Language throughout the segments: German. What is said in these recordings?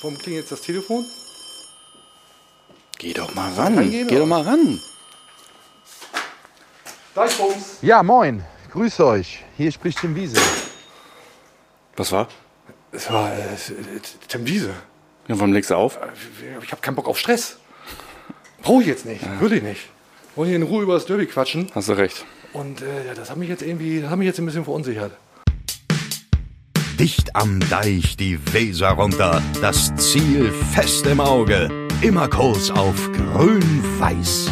Warum klingt jetzt das Telefon? Geh doch mal ran. Geh oder? doch mal ran. Deichbums. Ja, moin. Grüß euch. Hier spricht Tim Wiese. Was war? Es war äh, Tim Wiese. Ja, warum legst du auf? Ich habe keinen Bock auf Stress. Brauche ich jetzt nicht. Würde ich nicht. Wollen hier in Ruhe über das Derby quatschen. Hast du recht. Und äh, ja, das hat mich jetzt irgendwie, das hat mich jetzt ein bisschen verunsichert. Dicht am Deich die Weser runter, das Ziel fest im Auge, immer Kurs auf grün-weiß.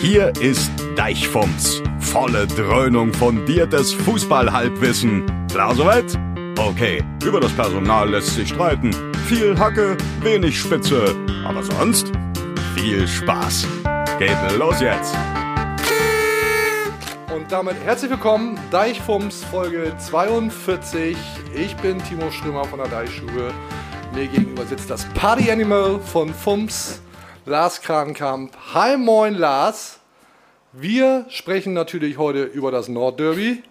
Hier ist Deichfumms, volle Dröhnung fundiertes Fußballhalbwissen. Klar soweit? Okay, über das Personal lässt sich streiten. Viel Hacke, wenig Spitze, aber sonst viel Spaß. Geht los jetzt! Und damit herzlich willkommen, Deichfums Folge 42. Ich bin Timo Strömer von der Deichschule. Mir gegenüber sitzt das Party Animal von Fums, Lars Krankamp. Hi, moin, Lars. Wir sprechen natürlich heute über das Nordderby,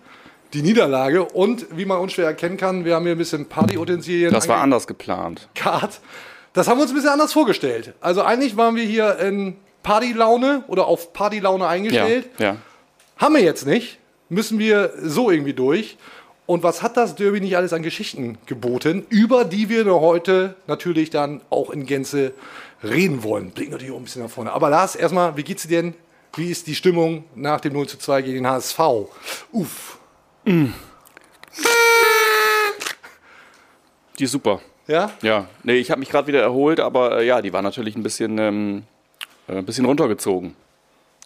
die Niederlage und wie man unschwer erkennen kann, wir haben hier ein bisschen Partyutensilien. Das war anders geplant. Card. Das haben wir uns ein bisschen anders vorgestellt. Also eigentlich waren wir hier in Partylaune oder auf Partylaune Ja, eingestellt. ja. Haben wir jetzt nicht. Müssen wir so irgendwie durch. Und was hat das Derby nicht alles an Geschichten geboten, über die wir noch heute natürlich dann auch in Gänze reden wollen. Blicken natürlich auch ein bisschen nach vorne. Aber Lars, erstmal, wie geht's dir denn? Wie ist die Stimmung nach dem 0 zu 2 gegen den HSV? Uff. Die ist super. Ja? Ja. Nee, ich habe mich gerade wieder erholt, aber äh, ja, die war natürlich ein bisschen, ähm, äh, ein bisschen runtergezogen.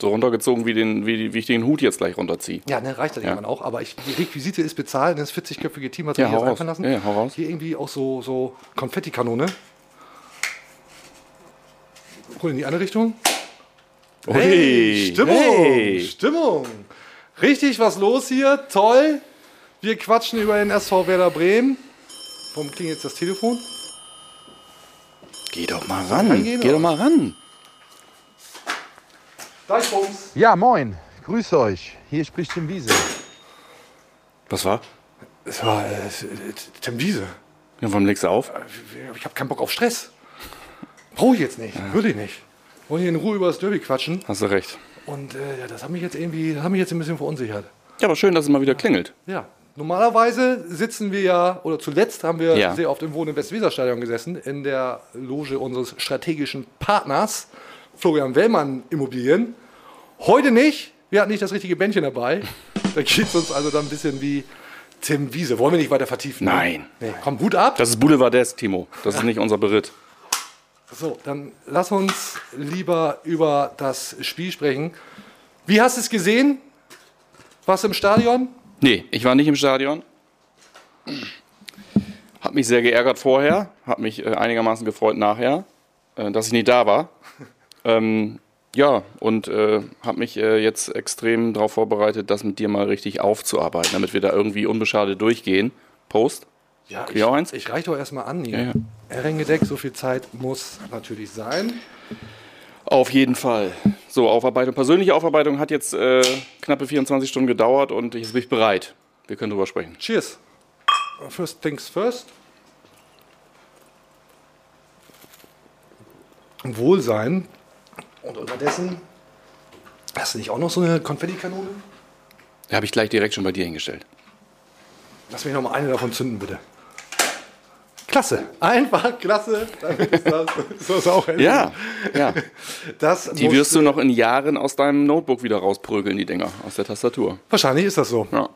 So runtergezogen, wie, den, wie, wie ich den Hut jetzt gleich runterziehe. Ja, ne, reicht ja Ja. irgendwann auch. Aber ich, die Requisite ist bezahlt. Das 40-köpfige Team hat sich Ja, hier das einfallen lassen. Ja, hau raus. Hier irgendwie auch so, so Konfettikanone. Hol in die andere Richtung. Hey, Stimmung! hey. Stimmung! Richtig was los hier. Toll. Wir quatschen über den SV Werder Bremen. Warum klingt jetzt das Telefon? Geh doch mal ran. Geh doch mal ran. Deichbums. Ja, moin. Grüß euch. Hier spricht Tim Wiese. Was war? Es war äh, Tim Wiese. Ja, warum legst du auf? Ich habe keinen Bock auf Stress. Brauche ich jetzt nicht. Würde ich nicht. Wollen hier in Ruhe über das Derby quatschen. Hast du recht. Und äh, ja, das hat mich jetzt irgendwie, das hat mich jetzt ein bisschen verunsichert. Ja, aber schön, dass es mal wieder klingelt. Ja, normalerweise sitzen wir ja, oder zuletzt haben wir Ja. sehr oft im Wohn- im Westweserstadion gesessen, in der Loge unseres strategischen Partners, Florian Wellmann Immobilien. Heute nicht, wir hatten nicht das richtige Bändchen dabei. Da geht es uns also dann ein bisschen wie Tim Wiese. Wollen wir nicht weiter vertiefen? ne? Nein. Nee, komm, Hut ab. Das ist Boulevardesk, Timo. Das ist nicht unser Beritt. So, dann lass uns lieber über das Spiel sprechen. Wie hast du es gesehen? Warst du im Stadion? Nee, ich war nicht im Stadion. Hab mich sehr geärgert vorher, hab mich äh, einigermaßen gefreut nachher, äh, dass ich nicht da war. Ähm, ja, und äh, hab mich äh, jetzt extrem darauf vorbereitet, das mit dir mal richtig aufzuarbeiten, damit wir da irgendwie unbeschadet durchgehen. Post? Ja, auch eins? ich, ich reich doch erstmal an hier. Ja, ja. Herrengedeck, so viel Zeit muss natürlich sein. Auf jeden Fall. So, Aufarbeitung. Persönliche Aufarbeitung hat jetzt äh, knappe 24 Stunden gedauert und jetzt bin ich bereit. Wir können drüber sprechen. Cheers. First things first. Wohlsein. Und unterdessen. Hast du nicht auch noch so eine Konfettikanone? Da habe ich gleich direkt schon bei dir hingestellt. Lass mich noch mal eine davon zünden, bitte. Klasse. Einfach klasse. Damit ist das, ist das auch Ja, ja. Das Die wirst du noch in Jahren aus deinem Notebook wieder rausprügeln, die Dinger, aus der Tastatur. Wahrscheinlich ist das so. Ja.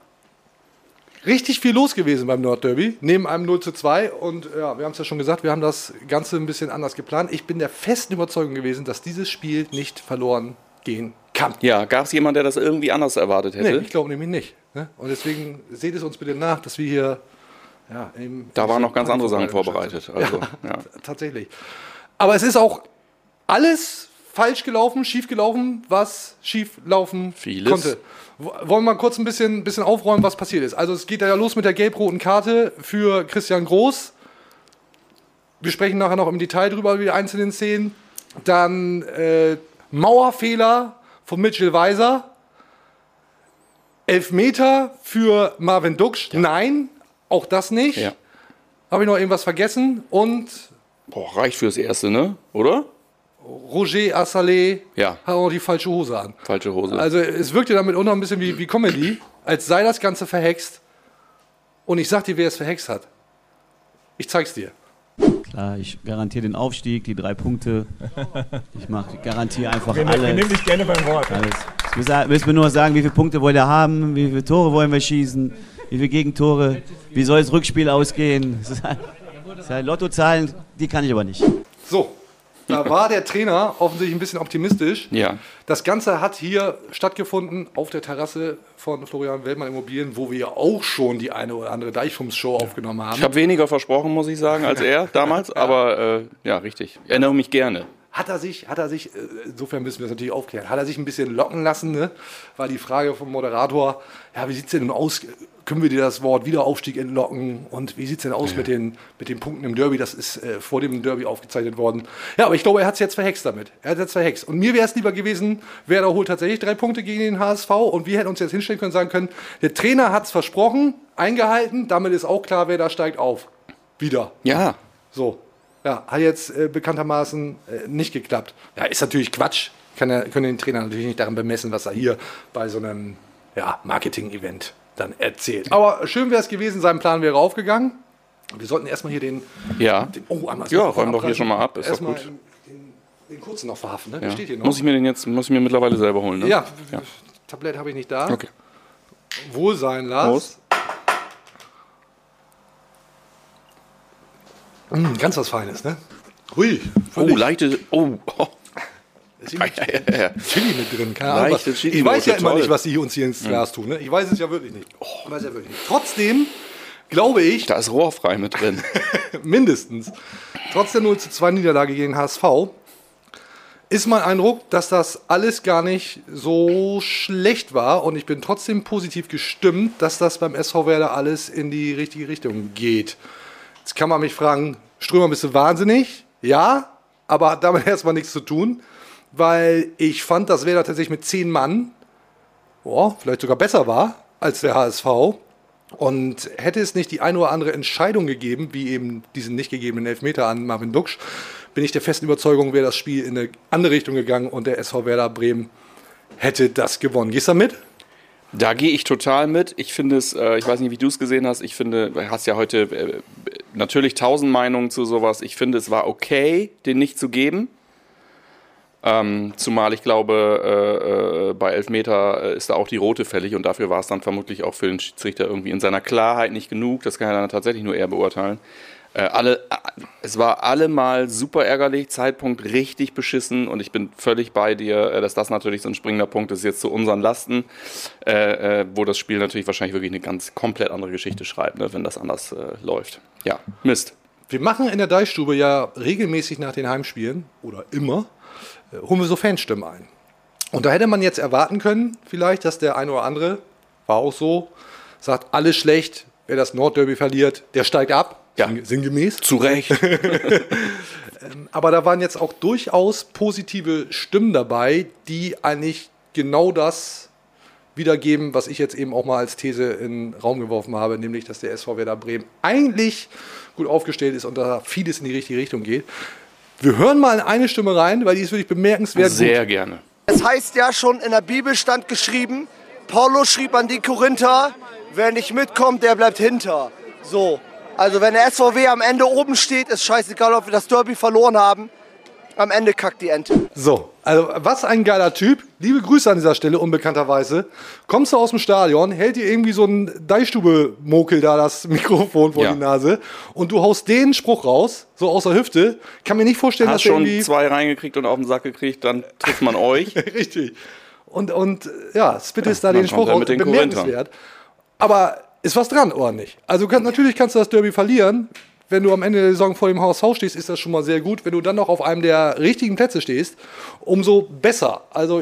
Richtig viel los gewesen beim Nordderby, neben einem 0 zu 2. Und ja, wir haben es ja schon gesagt, wir haben das Ganze ein bisschen anders geplant. Ich bin der festen Überzeugung gewesen, dass dieses Spiel nicht verloren gehen kann. Ja, gab es jemanden, der das irgendwie anders erwartet hätte? Nee, ich glaube nämlich nicht. Ne? Und deswegen seht es uns bitte nach, dass wir hier. Ja, im, da waren noch ganz andere Sachen Vorbereitet. Also, ja. Tatsächlich. Aber es ist auch alles falsch gelaufen, schief gelaufen, was schief laufen Vieles. konnte. Wollen wir mal kurz ein bisschen, bisschen aufräumen, was passiert ist. Also es geht ja los mit der gelb-roten Karte für Christian Groß. Wir sprechen nachher noch im Detail drüber, über die einzelnen Szenen. Dann äh, Mauerfehler von Mitchell Weiser. Elfmeter für Marvin Duksch. Nein, auch das nicht. Ja. Habe ich noch irgendwas vergessen? Und Boah, reicht fürs Erste, ne? Oder? Roger Assalé Ja. hat auch die falsche Hose an. Falsche Hose. Also es wirkte damit auch noch ein bisschen wie, wie Comedy, als sei das Ganze verhext. Und ich sag dir, wer es verhext hat. Ich zeig's dir. Klar, ich garantiere den Aufstieg, die drei Punkte. Ich mache, ich garantiere einfach Wir, wir nehmen alles. dich gerne beim Wort. alles. Ich will, willst mir nur sagen, wie viele Punkte wollt ihr haben, wie viele Tore wollen wir schießen, wie viele Gegentore, wie soll das Rückspiel ausgehen. Das ist halt, das ist halt Lottozahlen, die kann ich aber nicht. So, da war der Trainer offensichtlich ein bisschen optimistisch. ja. Das Ganze hat hier stattgefunden auf der Terrasse von Florian Wellmann Immobilien, wo wir ja auch schon die eine oder andere Deichfums-Show aufgenommen haben. Ich habe weniger versprochen, muss ich sagen, als er damals. Aber äh, ja, richtig. Ich erinnere mich gerne. Hat er sich, hat er sich, äh, insofern müssen wir das natürlich aufklären, hat er sich ein bisschen locken lassen, ne? War die Frage vom Moderator, ja, wie sieht's denn nun aus? Können wir dir das Wort Wiederaufstieg entlocken? Und wie sieht's denn aus mit, den, mit den Punkten im Derby? Das ist äh, vor dem Derby aufgezeichnet worden. Ja, aber ich glaube, er hat es jetzt verhext damit. Er hat es jetzt verhext. Und mir wäre es lieber gewesen, Werder holt tatsächlich drei Punkte gegen den HSV und wir hätten uns jetzt hinstellen können sagen können, der Trainer hat es versprochen, eingehalten, damit ist auch klar, wer da steigt auf. Wieder. Ja. So. Ja, hat jetzt äh, bekanntermaßen äh, nicht geklappt. Ja, ist natürlich Quatsch. Kann er, können den Trainer natürlich nicht daran bemessen, was er hier bei so einem ja, Marketing-Event dann erzählt. Aber schön wäre es gewesen, sein Plan wäre aufgegangen. Wir sollten erstmal hier den. Ja. den oh, einmal Ja, räum doch hier schon mal ab, ist doch erstmal gut. Den, den kurzen noch verhaften, ne? Der ja. steht hier noch. Muss ich mir den jetzt, muss ich mir mittlerweile selber holen, ne? ja, ja. Tablett habe ich nicht da. Okay. Wohlsein, Lars. Prost. Mm, ganz was Feines, ne? Hui. Oh, leichte. Oh, oh. ist Ja, ja, ja. Chili mit drin, keine Ahnung. Leichte. Chili Ich weiß ja Note, immer toll. nicht, was die uns hier ins Glas tun. Ne? Ich weiß es ja wirklich nicht. Ich weiß ja wirklich nicht. Trotzdem glaube ich, Da ist rohrfrei mit drin. mindestens, trotz der 0 zu 2 Niederlage gegen HSV, ist mein Eindruck, dass das alles gar nicht so schlecht war und ich bin trotzdem positiv gestimmt, dass das beim SV Werder alles in die richtige Richtung geht. Jetzt kann man mich fragen, Strömer, bist du wahnsinnig? Ja, aber hat damit erstmal nichts zu tun, weil ich fand, dass Werder tatsächlich mit zehn Mann boah, vielleicht sogar besser war als der HSV. Und hätte es nicht die eine oder andere Entscheidung gegeben, wie eben diesen nicht gegebenen Elfmeter an Marvin Duksch, bin ich der festen Überzeugung, wäre das Spiel in eine andere Richtung gegangen und der SV Werder Bremen hätte das gewonnen. Gehst du mit? Da gehe ich total mit. Ich finde es, äh, ich weiß nicht, wie du es gesehen hast. Ich finde, du hast ja heute äh, natürlich tausend Meinungen zu sowas. Ich finde, es war okay, den nicht zu geben. Ähm, zumal ich glaube, äh, äh, bei Elfmeter äh, ist da auch die rote fällig und dafür war es dann vermutlich auch für den Schiedsrichter irgendwie in seiner Klarheit nicht genug. Das kann ja dann tatsächlich nur er beurteilen. Äh, alle, äh, es war allemal super ärgerlich, Zeitpunkt richtig beschissen und ich bin völlig bei dir, äh, dass das natürlich so ein springender Punkt ist jetzt zu unseren Lasten, äh, äh, wo das Spiel natürlich wahrscheinlich wirklich eine ganz komplett andere Geschichte schreibt, ne, wenn das anders äh, läuft. Ja, Mist. Wir machen in der Deichstube ja regelmäßig nach den Heimspielen oder immer, holen wir so Fanstimmen ein. Und da hätte man jetzt erwarten können, vielleicht, dass der eine oder andere, war auch so, sagt, alles schlecht, wer das Nordderby verliert, der steigt ab. Ja. Sinn- Sinngemäß. Zu Recht. Aber da waren jetzt auch durchaus positive Stimmen dabei, die eigentlich genau das wiedergeben, was ich jetzt eben auch mal als These in den Raum geworfen habe, nämlich, dass der SV Werder Bremen eigentlich gut aufgestellt ist und da vieles in die richtige Richtung geht. Wir hören mal in eine Stimme rein, weil die ist wirklich bemerkenswert Sehr gut. gerne. Es heißt ja schon in der Bibel stand geschrieben, Paulus schrieb an die Korinther, wer nicht mitkommt, der bleibt hinter. So. Also wenn der SVW am Ende oben steht, ist scheißegal, ob wir das Derby verloren haben. Am Ende kackt die Ente. So, also was ein geiler Typ. Liebe Grüße an dieser Stelle, unbekannterweise. Kommst du aus dem Stadion, hält dir irgendwie so ein Deichstube-Mokel da das Mikrofon vor Ja. die Nase und du haust den Spruch raus, so aus der Hüfte. Kann mir nicht vorstellen, Hast dass schon irgendwie... zwei reingekriegt und auf den Sack gekriegt, dann trifft man euch. Richtig. Und, und ja, spit ist da den Spruch aus. mit den Bemerkenswert. Aber ist was dran, oder nicht? Also kann, natürlich kannst du das Derby verlieren. Wenn du am Ende der Saison vor dem HSV stehst, ist das schon mal sehr gut. Wenn du dann noch auf einem der richtigen Plätze stehst, umso besser. Also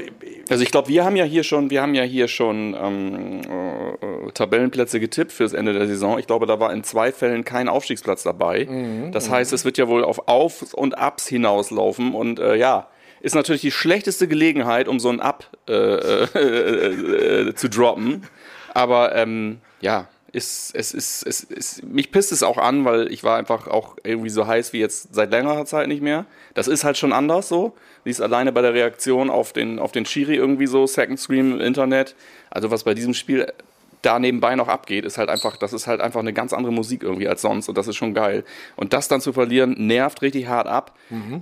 Also ich glaube, wir haben ja hier schon, wir haben ja hier schon ähm, äh, Tabellenplätze getippt fürs Ende der Saison. Ich glaube, da war in zwei Fällen kein Aufstiegsplatz dabei. Das heißt, es wird ja wohl auf Aufs und Ups hinauslaufen und äh, ja. Ist natürlich die schlechteste Gelegenheit, um so ein Up äh, äh, äh, zu droppen. Aber ähm, ja, Ist, es ist, es ist, mich pisst es auch an, weil ich war einfach auch irgendwie so heiß wie jetzt seit längerer Zeit nicht mehr. Das ist halt schon anders so. Siehst alleine bei der Reaktion auf den, auf den Schiri irgendwie so, Second Screen im Internet. Also was bei diesem Spiel da nebenbei noch abgeht, ist halt einfach, das ist halt einfach eine ganz andere Musik irgendwie als sonst und das ist schon geil. Und das dann zu verlieren, nervt richtig hart ab,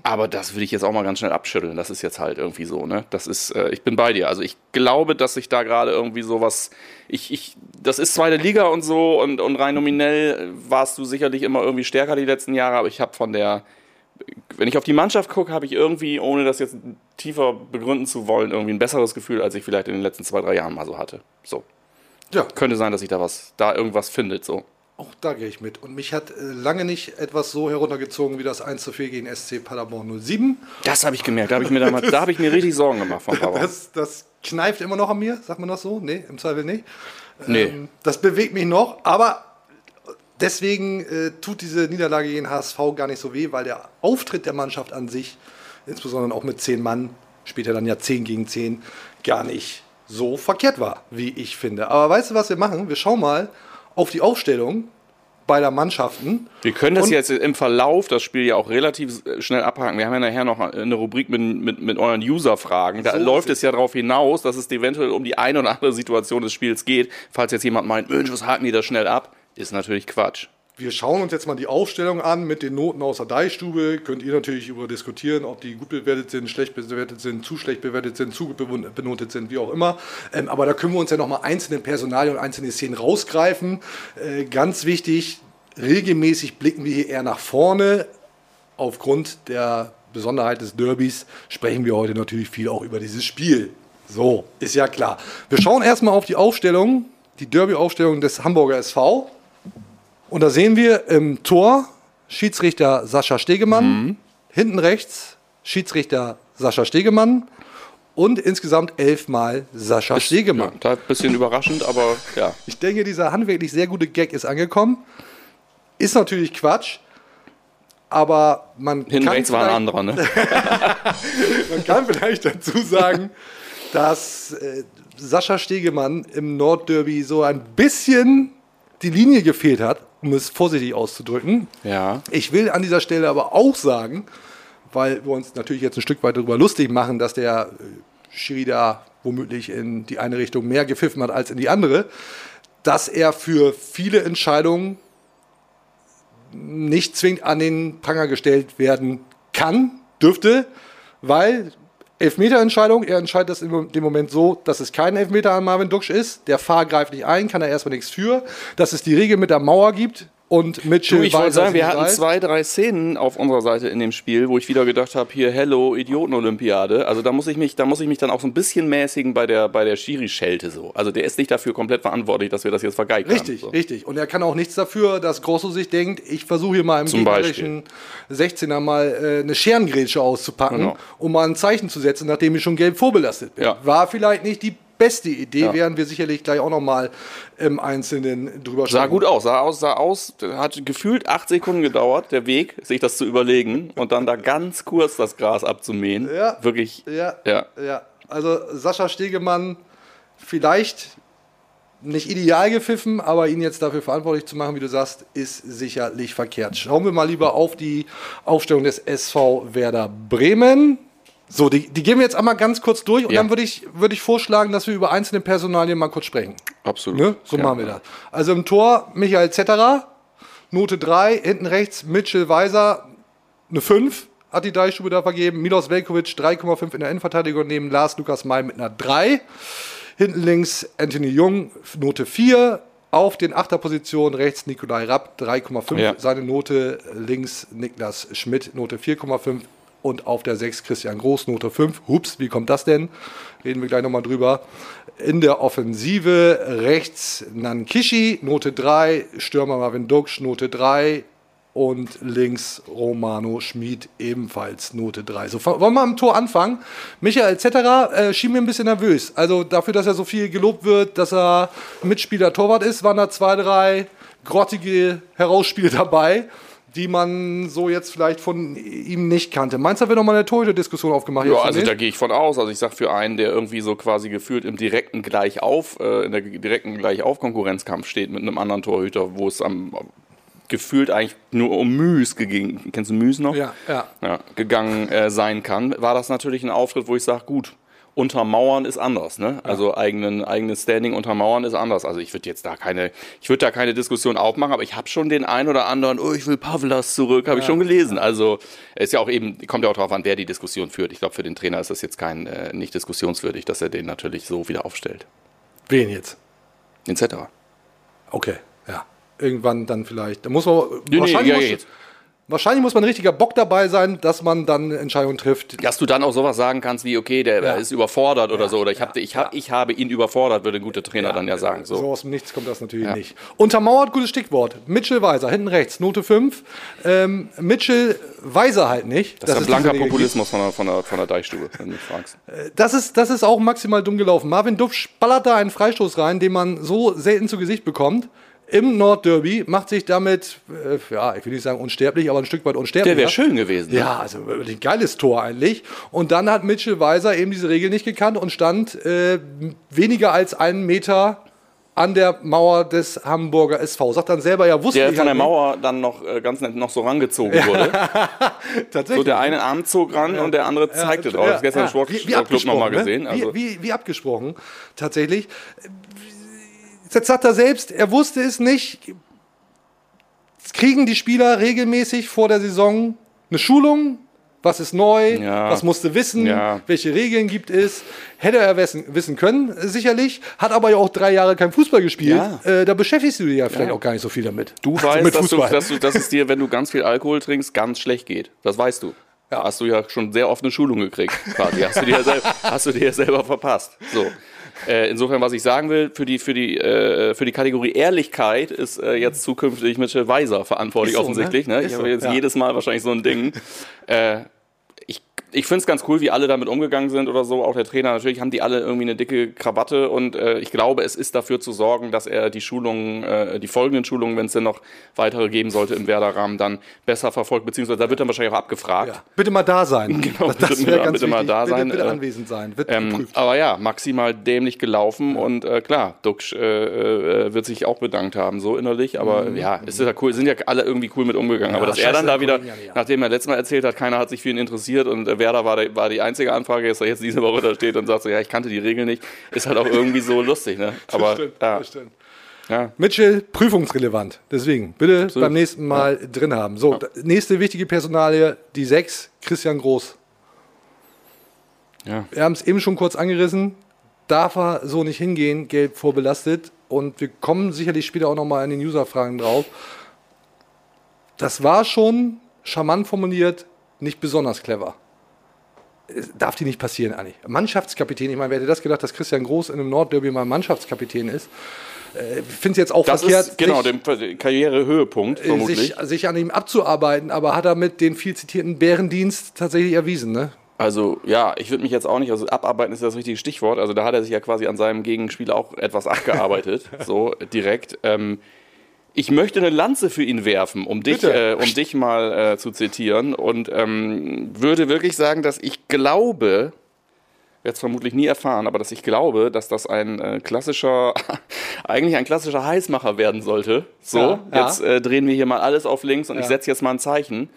aber das würde ich jetzt auch mal ganz schnell abschütteln. Das ist jetzt halt irgendwie so, ne? Das ist, äh, ich bin bei dir. Also ich glaube, dass sich da gerade irgendwie sowas, ich, ich, das ist zweite Liga und so und, und rein nominell warst du sicherlich immer irgendwie stärker die letzten Jahre, aber ich habe von der, wenn ich auf die Mannschaft gucke, habe ich irgendwie, ohne das jetzt tiefer begründen zu wollen, irgendwie ein besseres Gefühl, als ich vielleicht in den letzten zwei, drei Jahren mal so hatte. So. Ja, Könnte sein, dass sich da was, da irgendwas findet, so. auch da gehe ich mit. Und mich hat äh, lange nicht etwas so heruntergezogen wie das 1 zu 4 gegen SC Paderborn 07. Das habe ich gemerkt. Da habe ich mir da habe ich mir richtig Sorgen gemacht von Papa. Das, das kneift immer noch an mir, sagt man das so? Nee, im Zweifel nicht. Nee. Ähm, das bewegt mich noch, aber deswegen äh, tut diese Niederlage gegen HSV gar nicht so weh, weil der Auftritt der Mannschaft an sich, insbesondere auch mit zehn Mann, später dann ja 10 gegen 10, gar nicht so verkehrt war, wie ich finde. Aber weißt du, was wir machen? Wir schauen mal auf die Aufstellung beider Mannschaften. Wir können das Und- jetzt im Verlauf, das Spiel ja auch relativ äh, schnell abhaken. Wir haben ja nachher noch eine Rubrik mit, mit, mit euren User-Fragen. Da So läuft es ja darauf hinaus, dass es eventuell um die eine oder andere Situation des Spiels geht. Falls jetzt jemand meint, Mensch, was haken die da schnell ab? Ist natürlich Quatsch. Wir schauen uns jetzt mal die Aufstellung an mit den Noten aus der Deichstube. Könnt ihr natürlich darüber diskutieren, ob die gut bewertet sind, schlecht bewertet sind, zu schlecht bewertet sind, zu gut benotet sind, wie auch immer. Ähm, aber da können wir uns ja nochmal einzelne Personalien und einzelne Szenen rausgreifen. Äh, ganz wichtig, regelmäßig blicken wir hier eher nach vorne. Aufgrund der Besonderheit des Derbys sprechen wir heute natürlich viel auch über dieses Spiel. So, ist ja klar. Wir schauen erstmal auf die Aufstellung, die Derby-Aufstellung des Hamburger SV. Und da sehen wir im Tor Schiedsrichter Sascha Stegemann, hinten rechts Schiedsrichter Sascha Stegemann und insgesamt elfmal Sascha Ja, Stegemann. da ein bisschen überraschend, aber ja. Ich denke, dieser handwerklich sehr gute Gag ist angekommen. Ist natürlich Quatsch, aber man Hinten kann rechts war ein vielleicht- anderer, ne? Man kann vielleicht dazu sagen, dass äh, Sascha Stegemann im Nordderby so ein bisschen die Linie gefehlt hat, um es vorsichtig auszudrücken. Ja. Ich will an dieser Stelle aber auch sagen, weil wir uns natürlich jetzt ein Stück weit darüber lustig machen, dass der äh, Schiri da womöglich in die eine Richtung mehr gepfiffen hat als in die andere, dass er für viele Entscheidungen nicht zwingend an den Pranger gestellt werden kann, dürfte, weil Elfmeterentscheidung, er entscheidet das in dem Moment so, dass es kein Elfmeter an Marvin Duksch ist. Der Fahr greift nicht ein, kann er erstmal nichts für. Dass es die Regel mit der Mauer gibt und Mitchell Du, ich wollte sagen, wir hatten alt. zwei, drei Szenen auf unserer Seite in dem Spiel, wo ich wieder gedacht habe, hier, hello, Idioten-Olympiade. Also da muss ich mich, da muss ich mich dann auch so ein bisschen mäßigen bei der, bei der Schiri-Schelte so. Also der ist nicht dafür komplett verantwortlich, dass wir das jetzt vergeigt Richtig, haben. So. richtig. Und er kann auch nichts dafür, dass Grosso sich denkt, ich versuche hier mal im Zum gegnerischen 16er mal äh, eine Scherengrätsche auszupacken, Genau. um mal ein Zeichen zu setzen, nachdem ich schon gelb vorbelastet bin. Ja. War vielleicht nicht die beste Idee, Ja. werden wir sicherlich gleich auch noch mal im Einzelnen drüber Sah sprechen. gut aus, sah aus, sah aus, hat gefühlt acht Sekunden gedauert, der Weg, sich das zu überlegen und dann da ganz kurz das Gras abzumähen. Ja. Wirklich. Ja, Ja. ja. Also Sascha Stegemann vielleicht nicht ideal gepfiffen, aber ihn jetzt dafür verantwortlich zu machen, wie du sagst, ist sicherlich verkehrt. Schauen wir mal lieber auf die Aufstellung des SV Werder Bremen. So, die, die gehen wir jetzt einmal ganz kurz durch und Ja. dann würde ich, würde ich vorschlagen, dass wir über einzelne Personalien mal kurz sprechen. Absolut. Ne? So Ja. machen wir das. Also im Tor Michael Zetterer, Note 3, hinten rechts Mitchell Weiser, eine 5 hat die Deichstube da vergeben. Milos Velkovic 3,5 in der Innenverteidigung neben Lars Lukas May mit einer 3. Hinten links Anthony Jung, Note 4. Auf den Achterpositionen rechts Nikolai Rapp 3,5. Ja. Seine Note links Niklas Schmidt, Note 4,5. Und auf der 6 Christian Groß, Note 5. Hups, wie kommt das denn? Reden wir gleich nochmal drüber. In der Offensive rechts Nankishi, Note 3. Stürmer Marvin Duksch, Note 3. Und links Romano Schmid, ebenfalls Note 3. So, wollen wir mal am Tor anfangen? Michael Zetterer äh, schien mir ein bisschen nervös. Also dafür, dass er so viel gelobt wird, dass er Mitspieler Torwart ist, waren da zwei, drei grottige Herausspiele dabei. Die man so jetzt vielleicht von ihm nicht kannte. Meinst du, da wird nochmal eine Torhüter-Diskussion aufgemacht? Ja, also da gehe ich von aus. Also ich sag für einen, der irgendwie so quasi gefühlt im direkten Gleichauf, äh, in der direkten Gleichauf-Konkurrenzkampf steht mit einem anderen Torhüter, wo es am gefühlt eigentlich nur um Müs ging. Kennst du Müs noch? Ja, ja. ja, gegangen äh, sein kann, war das natürlich ein Auftritt, wo ich sage, gut, untermauern ist anders, ne? Also eigenen, eigenes Standing untermauern ist anders. Also ich würde jetzt da keine, ich würde da keine Diskussion aufmachen, aber ich habe schon den ein oder anderen, oh, ich will Pavlas zurück, habe ich schon gelesen. Also ist ja auch eben, kommt ja auch darauf an, wer die Diskussion führt. Ich glaube, für den Trainer ist das jetzt kein äh, nicht diskussionswürdig, dass er den natürlich so wieder aufstellt. Wen jetzt? Etc. Okay, ja. Irgendwann dann vielleicht. Da muss man. Nee, nee, wahrscheinlich, ja, muss. Wahrscheinlich muss man ein richtiger Bock dabei sein, dass man dann Entscheidungen trifft. Dass du dann auch sowas sagen kannst wie, okay, der Ja. ist überfordert oder so, oder ich, hab, ja, ich, hab, ich habe ihn überfordert, würde ein guter Trainer dann ja sagen. So. So. aus dem Nichts kommt das natürlich Ja. nicht. Untermauert, gutes Stichwort. Mitchell Weiser, hinten rechts, Note 5. Ähm, Mitchell Weiser halt nicht. Das ist ja diese blanker. Populismus von der, von, der, von der Deichstube, wenn du mich fragst. Das ist, das ist auch maximal dumm gelaufen. Marvin Duff ballert da einen Freistoß rein, den man so selten zu Gesicht bekommt. Im Nordderby macht sich damit, äh, ja, ich will nicht sagen unsterblich, aber ein Stück weit unsterblich. Der wäre schön gewesen. ne? Ja, also ein geiles Tor eigentlich. Und dann hat Mitchell Weiser eben diese Regel nicht gekannt und stand äh, weniger als einen Meter an der Mauer des Hamburger SV. Sagt dann selber, ja, wusste Der ich von der halt nicht. Mauer dann noch äh, ganz nett noch so rangezogen wurde. Tatsächlich. So der eine Arm zog ran und der andere zeigte drauf. Das ist gestern im Sport, wie, wie Sportclub nochmal abgesprochen, gesehen. Ne? Also, wie, wie, wie abgesprochen, tatsächlich. Jetzt sagt er selbst, er wusste es nicht. Jetzt kriegen die Spieler regelmäßig vor der Saison eine Schulung. Was ist neu? Ja. Was musste wissen? Ja. Welche Regeln gibt es? Hätte er wissen, wissen können, sicherlich. Hat aber ja auch drei Jahre kein Fußball gespielt. Ja. Äh, da beschäftigst du dich ja vielleicht auch gar nicht so viel damit. du Also weißt, dass, du, dass, du, dass es dir, wenn du ganz viel Alkohol trinkst, ganz schlecht geht. Das weißt du. Ja. Hast du ja schon sehr oft eine Schulung gekriegt. Quasi. Hast, du dir ja sel- hast du dir ja selber verpasst. So. Äh, insofern, was ich sagen will, für die, für die, äh, für die Kategorie Ehrlichkeit ist äh, jetzt zukünftig Mitchell Weiser verantwortlich so, offensichtlich. ne? Ne? Ist Ich so, habe jetzt ja. jedes Mal wahrscheinlich so ein Ding. Ich finde es ganz cool, wie alle damit umgegangen sind oder so. Auch der Trainer, natürlich haben die alle irgendwie eine dicke Krawatte und äh, ich glaube, es ist dafür zu sorgen, dass er die Schulungen, äh, die folgenden Schulungen, wenn es denn noch weitere geben sollte im Werder-Rahmen, dann besser verfolgt, beziehungsweise da wird dann wahrscheinlich auch abgefragt. ja. Bitte mal da sein. Genau, das bitte- wäre ganz bitte mal da sein, Bitte, bitte äh, anwesend sein. Wird Ähm, geprüft. aber ja, maximal dämlich gelaufen und äh, klar, Duxch äh, äh, wird sich auch bedankt haben, so innerlich. Aber ja, es ist ja cool, sind ja alle irgendwie cool mit umgegangen. aber dass er dann da der wieder, ja, ja. nachdem er letztes Mal erzählt hat, keiner hat sich für ihn interessiert und Werder war, der, war die einzige Anfrage, dass er jetzt diese Woche da steht und sagt so, ja, ich kannte die Regeln nicht, ist halt auch irgendwie so lustig, ne? Aber stimmt, ja, das stimmt. ja. Mitchell, prüfungsrelevant. Deswegen, bitte beim nächsten Mal drin haben. So, da- nächste wichtige Personalie, die 6, Christian Groß. Ja. Wir haben es eben schon kurz angerissen. Darf er so nicht hingehen, gelb vorbelastet. Und wir kommen sicherlich später auch nochmal in den User-Fragen drauf. Das war schon charmant formuliert, nicht besonders clever. Darf die nicht passieren, eigentlich. Mannschaftskapitän, ich meine, wer hätte das gedacht, dass Christian Groß in einem Nordderby mal Mannschaftskapitän ist? Äh, Ich finde es jetzt auch Das verkehrt, ist genau sich, der Karrierehöhepunkt, vermutlich. sich, sich an ihm abzuarbeiten, aber hat er mit den viel zitierten Bärendienst tatsächlich erwiesen, ne? Also ja, ich würde mich jetzt auch nicht, also abarbeiten ist das richtige Stichwort. Also da hat er sich ja quasi an seinem Gegenspieler auch etwas abgearbeitet, so direkt. Ähm, ich möchte eine Lanze für ihn werfen, um dich, äh, um dich mal äh, zu zitieren und ähm, würde wirklich sagen, dass ich glaube, werde es vermutlich nie erfahren, aber dass ich glaube, dass das ein äh, klassischer, eigentlich ein klassischer Heißmacher werden sollte. So, Ja, ja. jetzt äh, drehen wir hier mal alles auf links und ich Ja. setze jetzt mal ein Zeichen.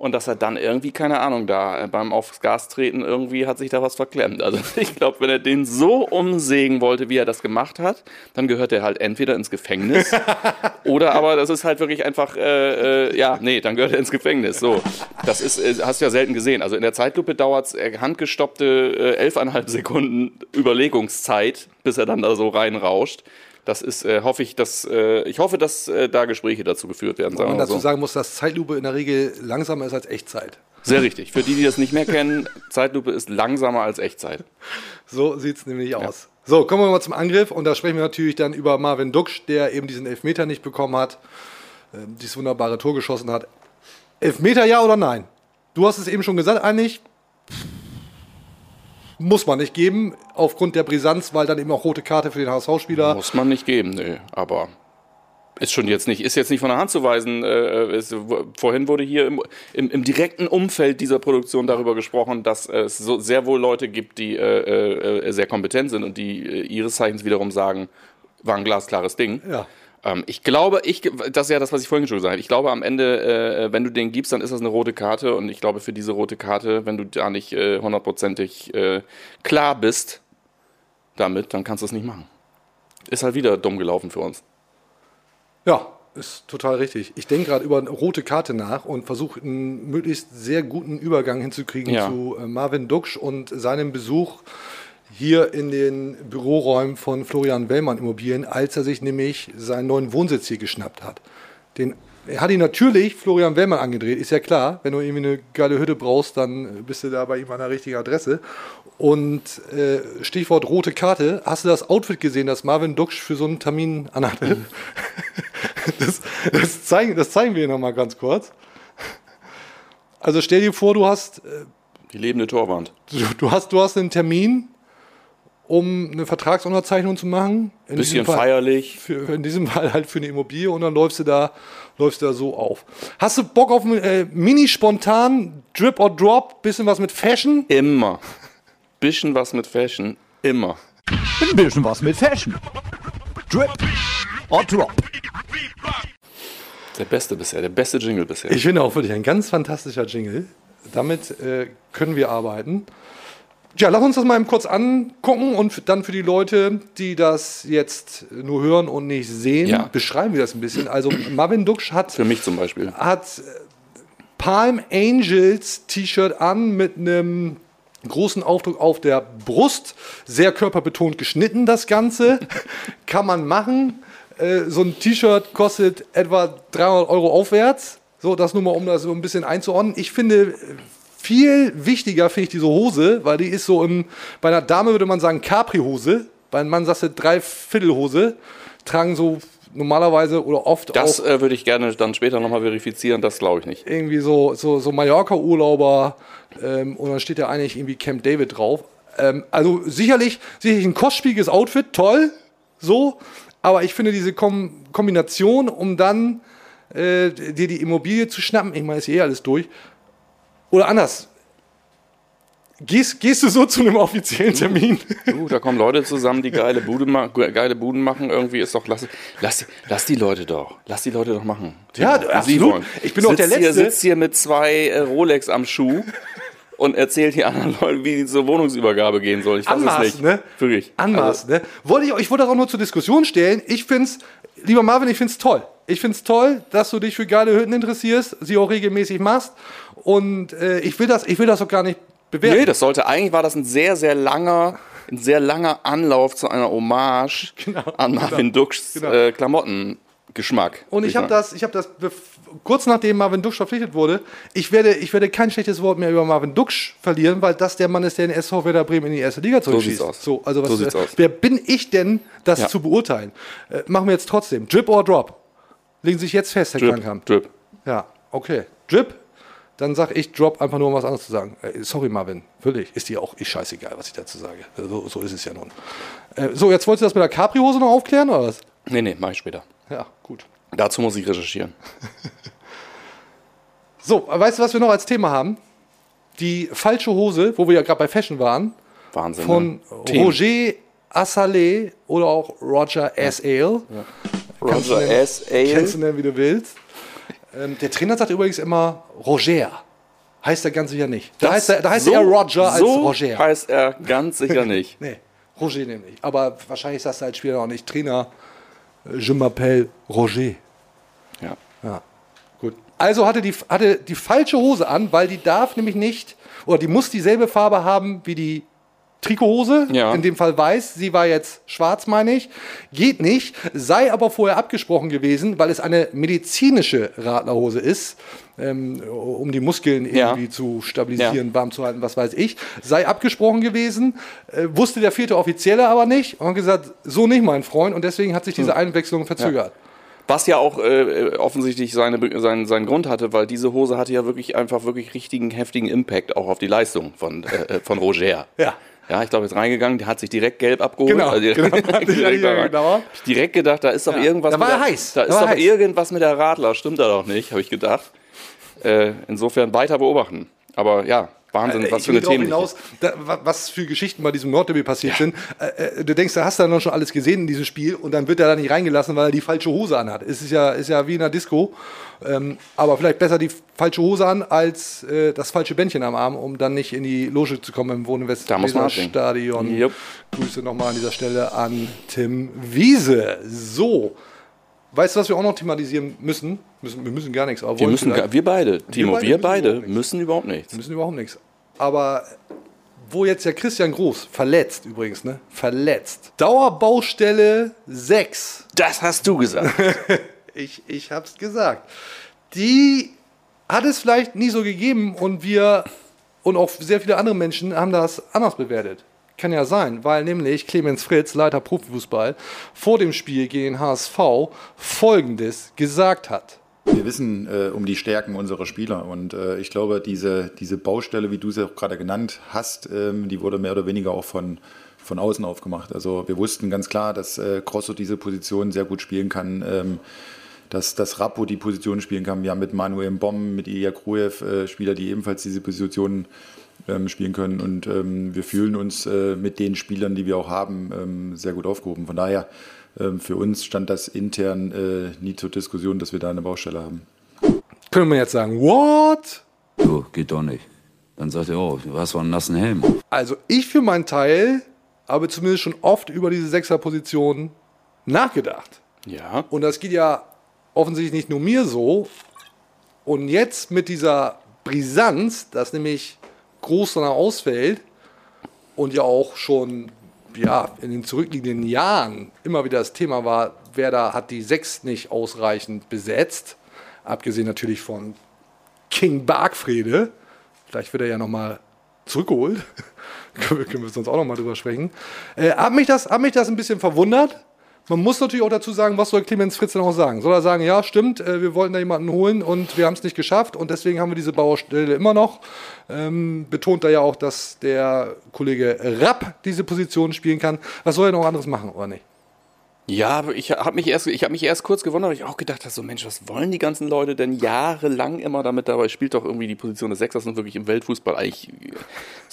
Und dass er dann irgendwie, keine Ahnung, da äh, beim aufs Gas treten irgendwie hat sich da was verklemmt. Also ich glaube, wenn er den so umsägen wollte, wie er das gemacht hat, dann gehört er halt entweder ins Gefängnis oder aber das ist halt wirklich einfach, äh, äh, ja, nee, dann gehört er ins Gefängnis. So, das ist, äh, hast du ja selten gesehen. Also in der Zeitlupe dauert es äh, handgestoppte äh, elfeinhalb Sekunden Überlegungszeit, bis er dann da so reinrauscht. Das ist, äh, hoffe ich, dass, äh, ich hoffe, dass äh, da Gespräche dazu geführt werden. Sagen Und wir dazu so. sagen muss, dass Zeitlupe in der Regel langsamer ist als Echtzeit. Sehr richtig. Für die, die das nicht mehr kennen, Zeitlupe ist langsamer als Echtzeit. So sieht es nämlich aus. So, kommen wir mal zum Angriff und da sprechen wir natürlich dann über Marvin Duksch, der eben diesen Elfmeter nicht bekommen hat, ähm, dieses wunderbare Tor geschossen hat. Elfmeter ja oder nein? Du hast es eben schon gesagt, eigentlich muss man nicht geben, aufgrund der Brisanz, weil dann eben auch rote Karte für den HSV-Spieler. Muss man nicht geben, nö. Aber Ist schon jetzt nicht, ist jetzt nicht von der Hand zu weisen. Äh, ist, vorhin wurde hier im, im, im direkten Umfeld dieser Produktion darüber gesprochen, dass es so sehr wohl Leute gibt, die äh, äh, sehr kompetent sind und die äh, ihres Zeichens wiederum sagen, war ein glasklares Ding. Ja. Ähm, ich glaube, ich, das ist ja das, was ich vorhin schon gesagt habe. Ich glaube, am Ende, äh, wenn du den gibst, dann ist das eine rote Karte. Und ich glaube, für diese rote Karte, wenn du da nicht äh, hundertprozentig äh, klar bist damit, dann kannst du es nicht machen. Ist halt wieder dumm gelaufen für uns. Ja, ist total richtig. Ich denke gerade über eine rote Karte nach und versuche einen möglichst sehr guten Übergang hinzukriegen Ja. zu äh, Marvin Duksch und seinem Besuch hier in den Büroräumen von Florian Wellmann Immobilien, als er sich nämlich seinen neuen Wohnsitz hier geschnappt hat. Den, er hat ihn natürlich Florian Wellmann angedreht, ist ja klar. Wenn du irgendwie eine geile Hütte brauchst, dann bist du da bei ihm an der richtigen Adresse. Und äh, Stichwort rote Karte, hast du das Outfit gesehen, das Marvin Duksch für so einen Termin anhatte? Das, das, zeigen, das zeigen wir noch mal ganz kurz. Also stell dir vor, du hast, äh, Die lebende Torwand. du, du hast, du hast einen Termin, um eine Vertragsunterzeichnung zu machen. In Bisschen Fall- feierlich. Für, in diesem Fall halt für eine Immobilie und dann läufst du da, läufst du da so auf. Hast du Bock auf einen äh, mini-spontan Drip or Drop, bisschen was mit Fashion? Immer. Bisschen was mit Fashion. Immer. Ein bisschen was mit Fashion. Drip or Drop. Der beste bisher, der beste Jingle bisher. Ich finde auch wirklich ein ganz fantastischer Jingle. Damit äh, können wir arbeiten. Ja, lass uns das mal eben kurz angucken und dann für die Leute, die das jetzt nur hören und nicht sehen, Ja. beschreiben wir das ein bisschen. Also Marvin Duksch hat Für mich zum Beispiel. hat äh, Palm Angels T-Shirt an mit einem großen Aufdruck auf der Brust, sehr körperbetont geschnitten das Ganze, kann man machen. Äh, So ein T-Shirt kostet etwa 300 Euro aufwärts. So, das nur mal, um das so ein bisschen einzuordnen. Ich finde, äh, viel wichtiger finde ich diese Hose, weil die ist so im, bei einer Dame würde man sagen Capri-Hose, bei einem Mann sagst du Dreiviertelhose, tragen so normalerweise oder oft Das auch äh, würde ich gerne dann später nochmal verifizieren, das glaube ich nicht. irgendwie so, so, so Mallorca-Urlauber ähm, und dann steht da eigentlich irgendwie Camp David drauf. Ähm, also sicherlich, sicherlich ein kostspieliges Outfit, toll, so, aber ich finde diese Kom Kombination, um dann äh, dir die Immobilie zu schnappen, ich meine, ist eh alles durch, oder anders, gehst, gehst du so zu einem offiziellen Termin? Du, da kommen Leute zusammen, die geile, Bude ma geile Buden machen. Irgendwie ist doch, lass, lass, lass die Leute doch. Lass die Leute doch machen. Ja, Wie sie absolut. Ich bin doch der Sitzt Hier, Letzte. sitzt hier mit zwei äh, Rolex am Schuh und erzählt die anderen Leute, wie die zur Wohnungsübergabe gehen soll. Ich weiß es Anmaß, nicht. ne? Wirklich. Anmaß, ne? Wollte ich, ich wollte das auch nur zur Diskussion stellen. Ich find's, lieber Marvin, ich find's toll. Ich find's toll, dass du dich für geile Hütten interessierst, sie auch regelmäßig machst. Und äh, ich will das, ich will das auch gar nicht bewerten. Nee, das sollte, eigentlich war das ein sehr, sehr langer, ein sehr langer Anlauf zu einer Hommage an Marvin Dukschs Genau. äh, Klamottengeschmack. und ich habe das, ich habe das kurz nachdem Marvin Duksch verpflichtet wurde. Ich werde, ich werde kein schlechtes Wort mehr über Marvin Duksch verlieren, weil das der Mann ist, der den SV Werder Bremen in die erste Liga zurückschießt. sieht's aus. So, also was, So sieht's äh, aus. wer bin ich denn, das Ja. zu beurteilen? Äh, machen wir jetzt trotzdem. Drip or Drop? Legen Sie sich jetzt fest, Herr Krankham. Drip, Drip. Ja, okay. Drip, dann sag ich Drop einfach nur, um was anderes zu sagen. Äh, sorry, Marvin, wirklich. Ist dir auch ist scheißegal, was ich dazu sage. Äh, So, so ist es ja nun. Äh, so, jetzt wolltest du das mit der Capri-Hose noch aufklären, oder was? Nee, nee, mach ich später. Ja, gut. Dazu muss ich recherchieren. So, weißt du, was wir noch als Thema haben? Die falsche Hose, wo wir ja gerade bei Fashion waren, Wahnsinn. von ne? Roger Assalé oder auch Roger S. Ale. Kannst du Roger S. Ale. Kennst du nennen, wie du willst. Ähm, der Trainer sagt übrigens immer Roger. Heißt er ganz sicher nicht. Da heißt, er, da heißt so, er Roger als so Roger. heißt er ganz sicher nicht. Nee, Roger nämlich. Aber wahrscheinlich sagst du als Spieler auch nicht Trainer. äh, Je m'appelle Roger. Ja. Ja, gut. Also hatte die, hatte die falsche Hose an, weil die darf nämlich nicht, oder die muss dieselbe Farbe haben wie die Trikothose, Ja. in dem Fall weiß, sie war jetzt schwarz, meine ich. Geht nicht, sei aber vorher abgesprochen gewesen, weil es eine medizinische Radlerhose ist, ähm, um die Muskeln Ja. irgendwie zu stabilisieren, warm zu halten, was weiß ich. Sei abgesprochen gewesen, äh, wusste der vierte Offizielle aber nicht und hat gesagt, so nicht, mein Freund, und deswegen hat sich Hm. diese Einwechslung verzögert. Was ja auch äh, offensichtlich seine, seinen, seinen Grund hatte, weil diese Hose hatte ja wirklich einfach wirklich richtigen, heftigen Impact auch auf die Leistung von, äh, äh von Roger. Ja. Ja, ich glaube, jetzt reingegangen, der hat sich direkt gelb abgeholt. Genau, also direkt, genau, hat sich direkt, direkt genau. Ich direkt gedacht, da ist doch Ja. irgendwas. Da war mit er der, heiß, Da da ist doch heiß. irgendwas mit der Radler, stimmt da doch nicht, habe ich gedacht. Äh, insofern weiter beobachten. Aber ja, Wahnsinn, was ich für eine Themen. hinaus, da, wa- was für Geschichten bei diesem Nordderby passiert sind. Äh, äh, du denkst, da hast du dann schon alles gesehen in diesem Spiel und dann wird er da nicht reingelassen, weil er die falsche Hose anhat. Es ist ja, ist ja wie in einer Disco. Ähm, aber vielleicht besser die falsche Hose an als äh, das falsche Bändchen am Arm, um dann nicht in die Loge zu kommen im man Wohnen-West-Stadion. Jupp. Grüße nochmal an dieser Stelle an Tim Wiese. So. Weißt du, was wir auch noch thematisieren müssen? müssen wir müssen gar nichts. Aber Wir müssen, gar- wir beide, Timo, beide wir müssen beide nichts. müssen überhaupt nichts. Wir müssen überhaupt nichts. Aber wo jetzt ja Christian Groß, verletzt übrigens, ne? Verletzt. Dauerbaustelle 6. Das hast du gesagt. Ich, ich hab's gesagt. Die hat es vielleicht nie so gegeben und wir und auch sehr viele andere Menschen haben das anders bewertet. Kann ja sein, weil nämlich Clemens Fritz, Leiter Profifußball, vor dem Spiel gegen HSV Folgendes gesagt hat. Wir wissen äh, um die Stärken unserer Spieler und äh, ich glaube, diese, diese Baustelle, wie du sie auch gerade genannt hast, ähm, die wurde mehr oder weniger auch von, von außen aufgemacht. Also wir wussten ganz klar, dass äh, Grosso diese Position sehr gut spielen kann, ähm, dass, dass Rappo die Position spielen kann. Wir haben mit Manuel Bomb, mit Ilya Krujev äh, Spieler, die ebenfalls diese Position ähm, spielen können und ähm, wir fühlen uns äh, mit den Spielern, die wir auch haben, ähm, sehr gut aufgehoben. Von daher, ähm, für uns stand das intern äh, nie zur Diskussion, dass wir da eine Baustelle haben. Könnte man jetzt sagen, what? So, geht doch nicht. Dann sagt er, oh, du hast doch einen nassen Helm. Also ich für meinen Teil habe zumindest schon oft über diese Sechserposition nachgedacht. ja. Und das geht ja offensichtlich nicht nur mir so. Und jetzt mit dieser Brisanz, dass nämlich groß danach ausfällt und ja auch schon ja, in den zurückliegenden Jahren immer wieder das Thema war, wer da hat die Sechs nicht ausreichend besetzt. Abgesehen natürlich von King Bargfrede. Vielleicht wird er ja nochmal zurückgeholt. können, wir, können wir sonst auch nochmal drüber sprechen. Äh, hat, mich das, hat mich das ein bisschen verwundert. Man muss natürlich auch dazu sagen, was soll Clemens Fritz denn auch sagen? Soll er sagen, ja, stimmt, äh, wir wollten da jemanden holen und wir haben es nicht geschafft und deswegen haben wir diese Baustelle immer noch. Ähm, betont er ja auch, dass der Kollege Rapp diese Position spielen kann. Was soll er noch anderes machen, oder nicht? Ja, ich habe mich erst, mich erst kurz gewundert, weil ich auch gedacht habe, so Mensch, was wollen die ganzen Leute denn jahrelang immer damit dabei? Spielt doch irgendwie die Position des Sechsers und wirklich im Weltfußball eigentlich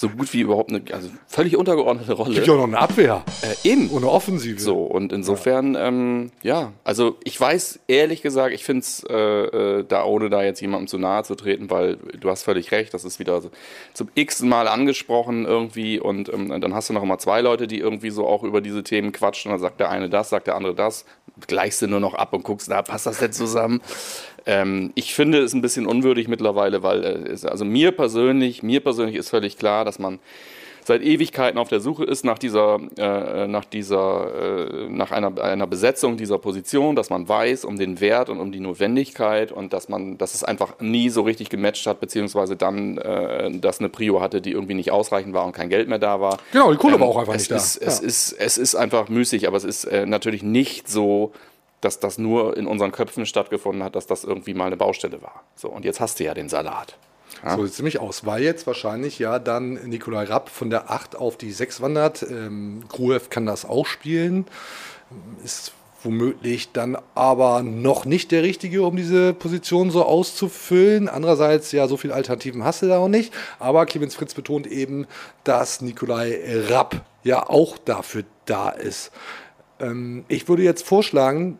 so gut wie überhaupt eine, also völlig untergeordnete Rolle. Gibt ja auch noch eine Abwehr Äh, eben. und eine Offensive. So, und insofern, ja, ähm, ja also ich weiß ehrlich gesagt, ich finde es, äh, äh, da ohne da jetzt jemandem zu nahe zu treten, weil du hast völlig recht, das ist wieder so zum x Mal angesprochen irgendwie und ähm, dann hast du noch immer zwei Leute, die irgendwie so auch über diese Themen quatschen und dann sagt der eine das, sagt der andere das, gleichst du nur noch ab und guckst, na, passt das denn zusammen? Ähm, ich finde es ein bisschen unwürdig mittlerweile, weil äh, also mir persönlich, mir persönlich ist völlig klar, dass man seit Ewigkeiten auf der Suche ist nach dieser, äh, nach dieser, äh, nach einer, einer Besetzung dieser Position, dass man weiß um den Wert und um die Notwendigkeit und dass man, dass es einfach nie so richtig gematcht hat, beziehungsweise dann, äh, dass eine Prio hatte, die irgendwie nicht ausreichend war und kein Geld mehr da war. Genau, die Kohle war auch einfach nicht da. ist, Es, Ja. ist, es ist einfach müßig, aber es ist äh, natürlich nicht so, dass das nur in unseren Köpfen stattgefunden hat, dass das irgendwie mal eine Baustelle war. So, und jetzt hast du ja den Salat. So sieht es nämlich aus, weil jetzt wahrscheinlich ja dann Nikolai Rapp von der 8 auf die 6 wandert. Ähm, Gruev kann das auch spielen, ist womöglich dann aber noch nicht der Richtige, um diese Position so auszufüllen. Andererseits, ja, so viele Alternativen hast du da auch nicht. Aber Clemens Fritz betont eben, dass Nikolai Rapp ja auch dafür da ist. Ähm, ich würde jetzt vorschlagen,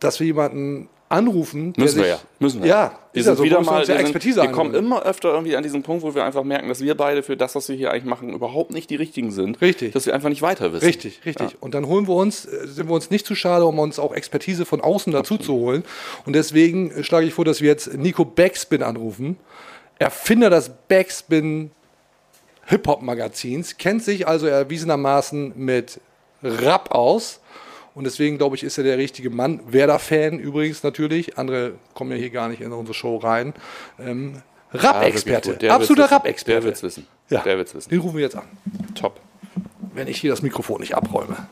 dass wir jemanden anrufen. der Müssen wir sich- ja. Müssen wir. Ja, wir ist ja sind so, wieder wir mal. ja Wir, Expertise sind, wir kommen immer öfter irgendwie an diesen Punkt, wo wir einfach merken, dass wir beide für das, was wir hier eigentlich machen, überhaupt nicht die richtigen sind. Richtig. Dass wir einfach nicht weiter wissen. Richtig, richtig. Und dann holen wir uns, äh, sind wir uns nicht zu schade, um uns auch Expertise von außen dazu zu holen. Und deswegen äh, schlage ich vor, dass wir jetzt Nico Backspin anrufen. Erfinder des Backspin Hip-Hop-Magazins, kennt sich also erwiesenermaßen mit Rap aus. Und deswegen, glaube ich, ist er der richtige Mann. Werder-Fan übrigens natürlich. Andere kommen ja hier gar nicht in unsere Show rein. Ähm, Rap-Experte. Ja, Absoluter Rap-Experte. Der wird's wissen. Ja. Wissen. Den rufen wir jetzt an. Top. Wenn ich hier das Mikrofon nicht abräume.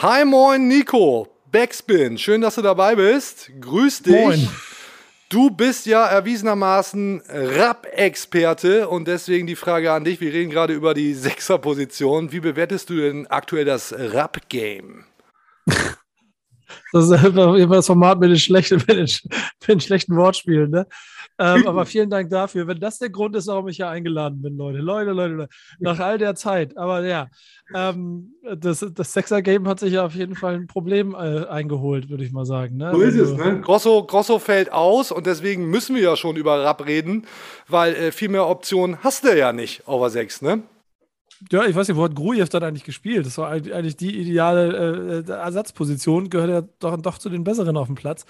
Hi, moin, Nico. Backspin. Schön, dass du dabei bist. Grüß dich. Moin. Du bist ja erwiesenermaßen Rap-Experte und deswegen die Frage an dich. Wir reden gerade über die Sechser-Position. Wie bewertest du denn aktuell das Rap-Game? Das ist immer das Format mit den schlechten, mit den, mit den schlechten Wortspielen. Ne? Ähm, aber vielen Dank dafür. Wenn das der Grund ist, warum ich hier eingeladen bin, Leute. Leute, Leute, Leute. Nach all der Zeit. Aber ja, ähm, das, das Sexer-Game hat sich ja auf jeden Fall ein Problem äh, eingeholt, würde ich mal sagen. Ne? So ist es, Also- ne? Grosso, Grosso fällt aus und deswegen müssen wir ja schon über Rap reden, weil äh, viel mehr Optionen hast du ja nicht auf der 6, ne? Ja, ich weiß nicht, wo hat Grujew dann eigentlich gespielt? Das war eigentlich die ideale äh, Ersatzposition, gehört ja doch, doch zu den besseren auf dem Platz.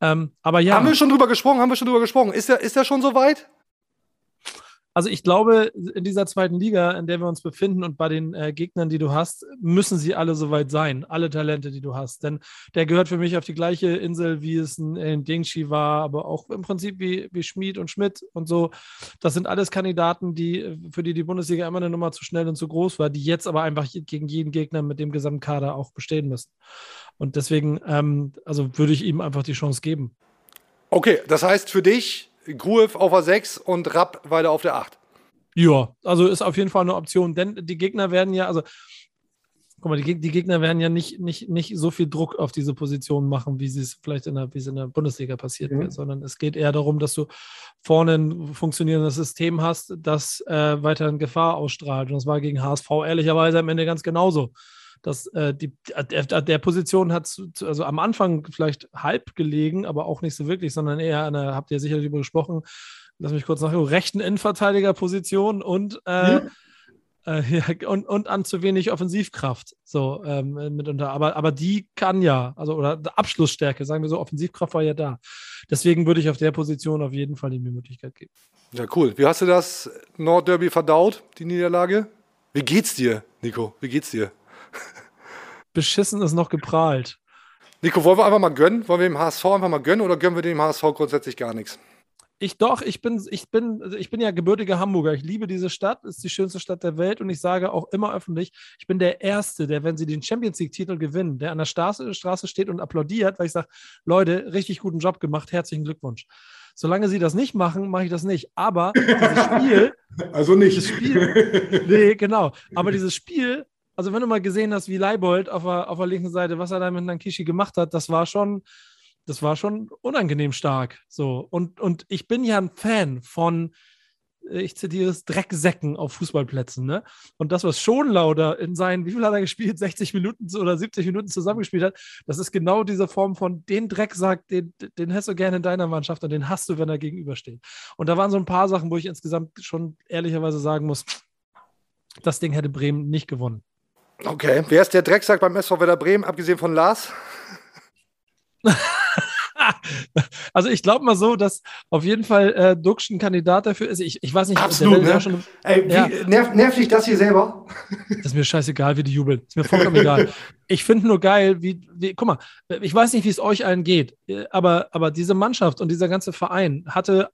Ähm, aber ja. Haben wir schon drüber gesprochen, haben wir schon drüber gesprochen. Ist der, ist der schon so weit? Also ich glaube, in dieser zweiten Liga, in der wir uns befinden und bei den äh, Gegnern, die du hast, müssen sie alle soweit sein, alle Talente, die du hast. Denn der gehört für mich auf die gleiche Insel, wie es ein, ein Dingshi war, aber auch im Prinzip wie, wie Schmid und Schmidt und so. Das sind alles Kandidaten, die, für die die Bundesliga immer eine Nummer zu schnell und zu groß war, die jetzt aber einfach gegen jeden Gegner mit dem gesamten Kader auch bestehen müssen. Und deswegen, ähm, also würde ich ihm einfach die Chance geben. Okay, das heißt für dich Gruev auf der 6 und Rapp weiter auf der 8. Ja, also ist auf jeden Fall eine Option, denn die Gegner werden ja, also guck mal, die, die Gegner werden ja nicht, nicht, nicht so viel Druck auf diese Position machen, wie es vielleicht in der, wie es in der Bundesliga passiert Mhm. wird, sondern es geht eher darum, dass du vorne ein funktionierendes System hast, das äh, weiterhin Gefahr ausstrahlt. Und das war gegen HSV ehrlicherweise am Ende ganz genauso. Das, äh, die, der, der Position hat zu, also am Anfang vielleicht halb gelegen, aber auch nicht so wirklich, sondern eher an der, habt ihr sicherlich darüber gesprochen, lass mich kurz nachgucken, rechten Innenverteidigerposition und, äh, äh, ja, und, und an zu wenig Offensivkraft. So, ähm, mitunter. Aber, aber die kann ja, also oder Abschlussstärke, sagen wir so, Offensivkraft war ja da. Deswegen würde ich auf der Position auf jeden Fall die Möglichkeit geben. Ja, cool. Wie hast du das Nordderby verdaut, die Niederlage? Wie geht's dir, Nico? Wie geht's dir? Beschissen ist noch geprahlt. Nico, wollen wir einfach mal gönnen? Wollen wir dem HSV einfach mal gönnen oder gönnen wir dem HSV grundsätzlich gar nichts? Ich doch, ich bin, ich bin, also ich bin ja gebürtiger Hamburger. Ich liebe diese Stadt, ist die schönste Stadt der Welt und ich sage auch immer öffentlich, ich bin der Erste, der, wenn sie den Champions League-Titel gewinnen, der an der Straße, Straße steht und applaudiert, weil ich sage, Leute, richtig guten Job gemacht, herzlichen Glückwunsch. Solange sie das nicht machen, mache ich das nicht. Aber dieses Spiel, Also nicht. dieses Spiel, nee, genau. Aber dieses Spiel, also wenn du mal gesehen hast, wie Leibold auf der, auf der linken Seite, was er da mit Nankishi gemacht hat, das war schon, das war schon unangenehm stark. So. Und, und ich bin ja ein Fan von, äh, ich zitiere es, Drecksäcken auf Fußballplätzen. Ne? Und das, was Schonlauder in seinen, wie viel hat er gespielt, 60 Minuten oder 70 Minuten zusammengespielt hat, das ist genau diese Form von den Drecksack, den, den hast du gerne in deiner Mannschaft und den hast du, wenn er gegenübersteht. Und da waren so ein paar Sachen, wo ich insgesamt schon ehrlicherweise sagen muss, das Ding hätte Bremen nicht gewonnen. Okay. Wer ist der Drecksack beim SV Werder Bremen, abgesehen von Lars? Also ich glaube mal so, dass auf jeden Fall äh, Duxch ein Kandidat dafür ist. Ich, ich weiß nicht, Absolut, ne? schon, Ey, wie, Ja. nervt, nervt dich das hier selber? Das ist mir scheißegal, wie die jubeln. Ist mir vollkommen egal. Ich finde nur geil, wie, wie, guck mal, ich weiß nicht, wie es euch allen geht, aber, aber diese Mannschaft und dieser ganze Verein hatte,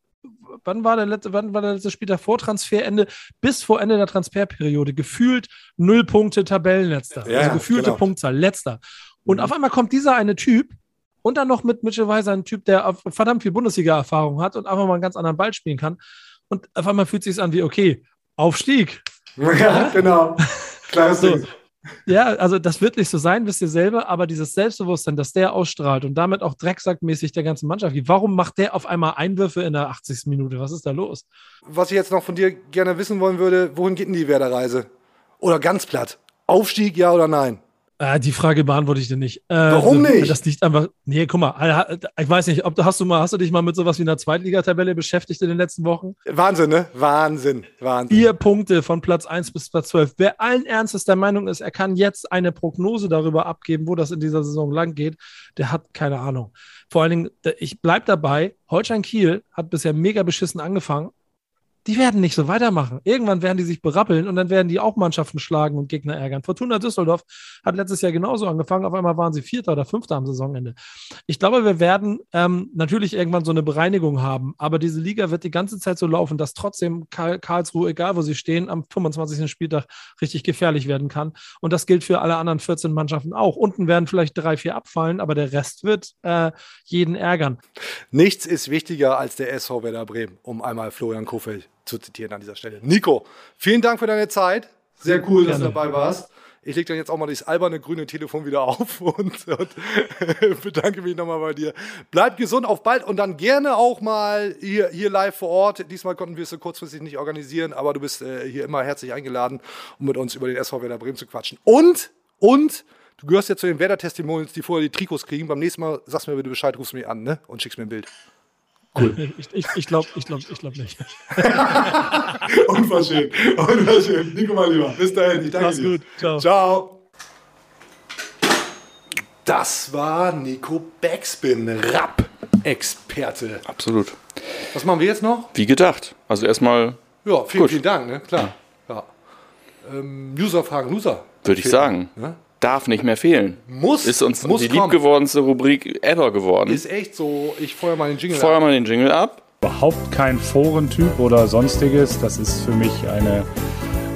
wann war der letzte, wann war der letzte Spieltag vor Transferende, bis vor Ende der Transferperiode, gefühlt null Punkte Tabellenletzter. Ja, also gefühlte genau. Punktzahl, letzter. Und auf einmal kommt dieser eine Typ und dann noch mit Mitchell Weiser ein Typ, der verdammt viel Bundesliga-Erfahrung hat und einfach mal einen ganz anderen Ball spielen kann. Und auf einmal fühlt es sich an wie, okay, Aufstieg. Ja, genau. Klares So. Ding. Ja, also das wird nicht so sein, wisst ihr selber, aber dieses Selbstbewusstsein, das der ausstrahlt und damit auch drecksackmäßig der ganzen Mannschaft gibt. Warum macht der auf einmal Einwürfe in der 80. Minute? Was ist da los? Was ich jetzt noch von dir gerne wissen wollen würde, wohin geht denn die Werder-Reise? Oder ganz platt. Aufstieg, ja oder nein? Äh, die Frage beantworte ich dir nicht. Äh, Warum nicht? Das liegt einfach. Nee, guck mal, ich weiß nicht, ob du hast du mal, hast du dich mal mit sowas wie einer Zweitligatabelle beschäftigt in den letzten Wochen? Wahnsinn, ne? Wahnsinn, Wahnsinn. Vier Punkte von Platz 1 bis Platz 12. Wer allen Ernstes der Meinung ist, er kann jetzt eine Prognose darüber abgeben, wo das in dieser Saison lang geht, der hat keine Ahnung. Vor allen Dingen, ich bleibe dabei, Holstein Kiel hat bisher mega beschissen angefangen die werden nicht so weitermachen. Irgendwann werden die sich berappeln und dann werden die auch Mannschaften schlagen und Gegner ärgern. Fortuna Düsseldorf hat letztes Jahr genauso angefangen. Auf einmal waren sie Vierter oder Fünfter am Saisonende. Ich glaube, wir werden ähm, natürlich irgendwann so eine Bereinigung haben, aber diese Liga wird die ganze Zeit so laufen, dass trotzdem Karl Karlsruhe, egal wo sie stehen, am 25. Spieltag richtig gefährlich werden kann. Und das gilt für alle anderen 14 Mannschaften auch. Unten werden vielleicht drei, vier abfallen, aber der Rest wird äh, jeden ärgern. Nichts ist wichtiger als der SV Werder Bremen, um einmal Florian Kofeld zu zitieren an dieser Stelle. Nico, vielen Dank für deine Zeit. Sehr cool, dass du dabei warst. Ich lege dann jetzt auch mal dieses alberne grüne Telefon wieder auf und, und bedanke mich nochmal bei dir. Bleib gesund, auf bald und dann gerne auch mal hier, hier live vor Ort. Diesmal konnten wir es so kurzfristig nicht organisieren, aber du bist äh, hier immer herzlich eingeladen, um mit uns über den SV Werder Bremen zu quatschen. Und, und, du gehörst ja zu den Werder-Testimonials, die vorher die Trikots kriegen. Beim nächsten Mal sagst du mir bitte Bescheid, rufst mich an ne? und schickst mir ein Bild. Ich, ich, ich glaube ich glaub, ich glaub nicht. Unverschämt. Unverschämt. Nico, mal lieber. Bis dahin. Ich danke Mach's dir. gut. Ciao. Ciao. Das war Nico Backspin, Rap-Experte. Absolut. Was machen wir jetzt noch? Wie gedacht. Also erstmal, Ja, vielen, Gut. vielen Dank, ne? Klar. Ja. Ähm, User fragen Loser. würde ich sagen, Ne? Darf nicht mehr fehlen. Muss, Ist uns muss die kommen. liebgewordenste Rubrik ever geworden. Ist echt so. Ich feuer mal den Jingle. Feuer ab. mal den Jingle ab. überhaupt kein Forentyp oder sonstiges. Das ist für mich eine,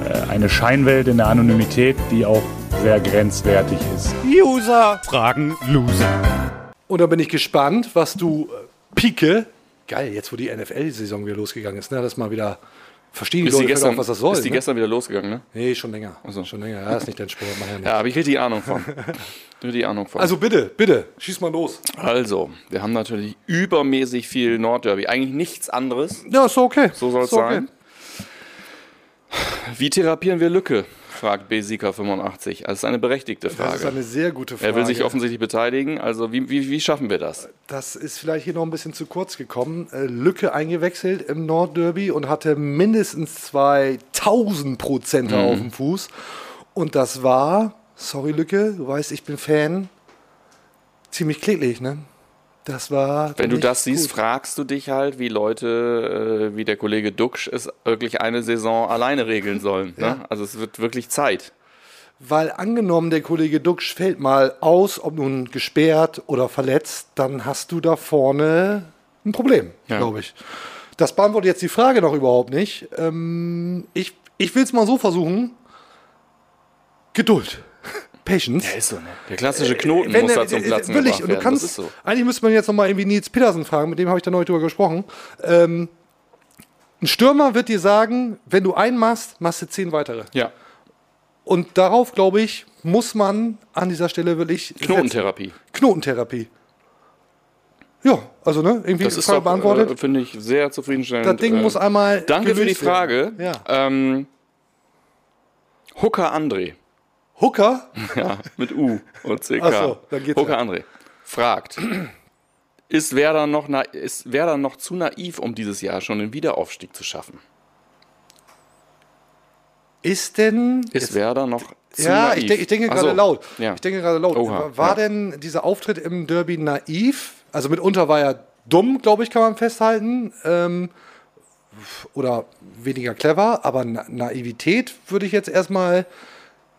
äh, eine Scheinwelt in der Anonymität, die auch sehr grenzwertig ist. User fragen Loser. Und da bin ich gespannt, was du äh, Pike. Geil, jetzt wo die NFL-Saison wieder losgegangen ist, ne? Das mal wieder verstehen die Ist die, Leute gestern, auch, was das soll. ist die ne? gestern wieder losgegangen, ne? Nee, schon länger. so. Schon länger. Ja, ist nicht dein Sport, mach ja nicht. Ja, habe ich richtig Ahnung von. richtig Ahnung von. Also bitte, bitte, schieß mal los. Also, wir haben natürlich übermäßig viel Nordderby. Eigentlich nichts anderes. Ja, ist okay. So soll es okay. sein. Wie therapieren wir Lücke? Fragt BSika85. Also, das ist eine berechtigte Frage. Das ist eine sehr gute Frage. er will sich offensichtlich beteiligen. Also, wie, wie, wie schaffen wir das? Das ist vielleicht hier noch ein bisschen zu kurz gekommen. Äh, Lücke eingewechselt im Nordderby und hatte mindestens 2000 Prozent Mhm. auf dem Fuß. Und das war, sorry Lücke, du weißt, ich bin Fan, ziemlich kläglich, ne? Das war. Wenn du das siehst, gut. fragst du dich halt, wie Leute äh, wie der Kollege Duxch es wirklich eine Saison alleine regeln sollen. Ne? Ja. Also es wird wirklich Zeit. Weil angenommen, der Kollege Duxch fällt mal aus, ob nun gesperrt oder verletzt, dann hast du da vorne ein Problem, Ja. glaube ich. Das beantwortet jetzt die Frage noch überhaupt nicht. Ähm, ich ich will es mal so versuchen. Geduld. Patience. Ja, ist so, ne? Der klassische Knoten Wenn muss der- da zum äh, Platzen will ich, gebracht du kannst, so. Eigentlich müsste man jetzt nochmal irgendwie Nils Petersen fragen, mit dem habe ich da neulich drüber gesprochen. Ähm, ein Stürmer wird dir sagen, wenn du einen machst, machst du zehn weitere. Ja, Und darauf, glaube ich, muss man an dieser Stelle wirklich. setzen. Knotentherapie. Knotentherapie. Ja, also ne, irgendwie Das ist Frage doch, beantwortet. äh, finde ich, sehr zufriedenstellend. das Ding äh, muss einmal. Danke für die. Frage. Ja. Ähm, Hooker André. Hooker? Ja, mit U und CK. Ach so, dann geht's Hooker ja. André fragt, ist Werder, noch ist Werder noch zu naiv, um dieses Jahr schon den Wiederaufstieg zu schaffen? Ist denn. Ist Werder noch zu ja, naiv? ich, denk, ich denke gerade so, laut. Ja. Ich denke gerade laut. Oha, war ja. denn dieser Auftritt im Derby naiv? Also mitunter war er dumm, glaube ich, kann man festhalten. Ähm, oder weniger clever, aber Na Naivität würde ich jetzt erstmal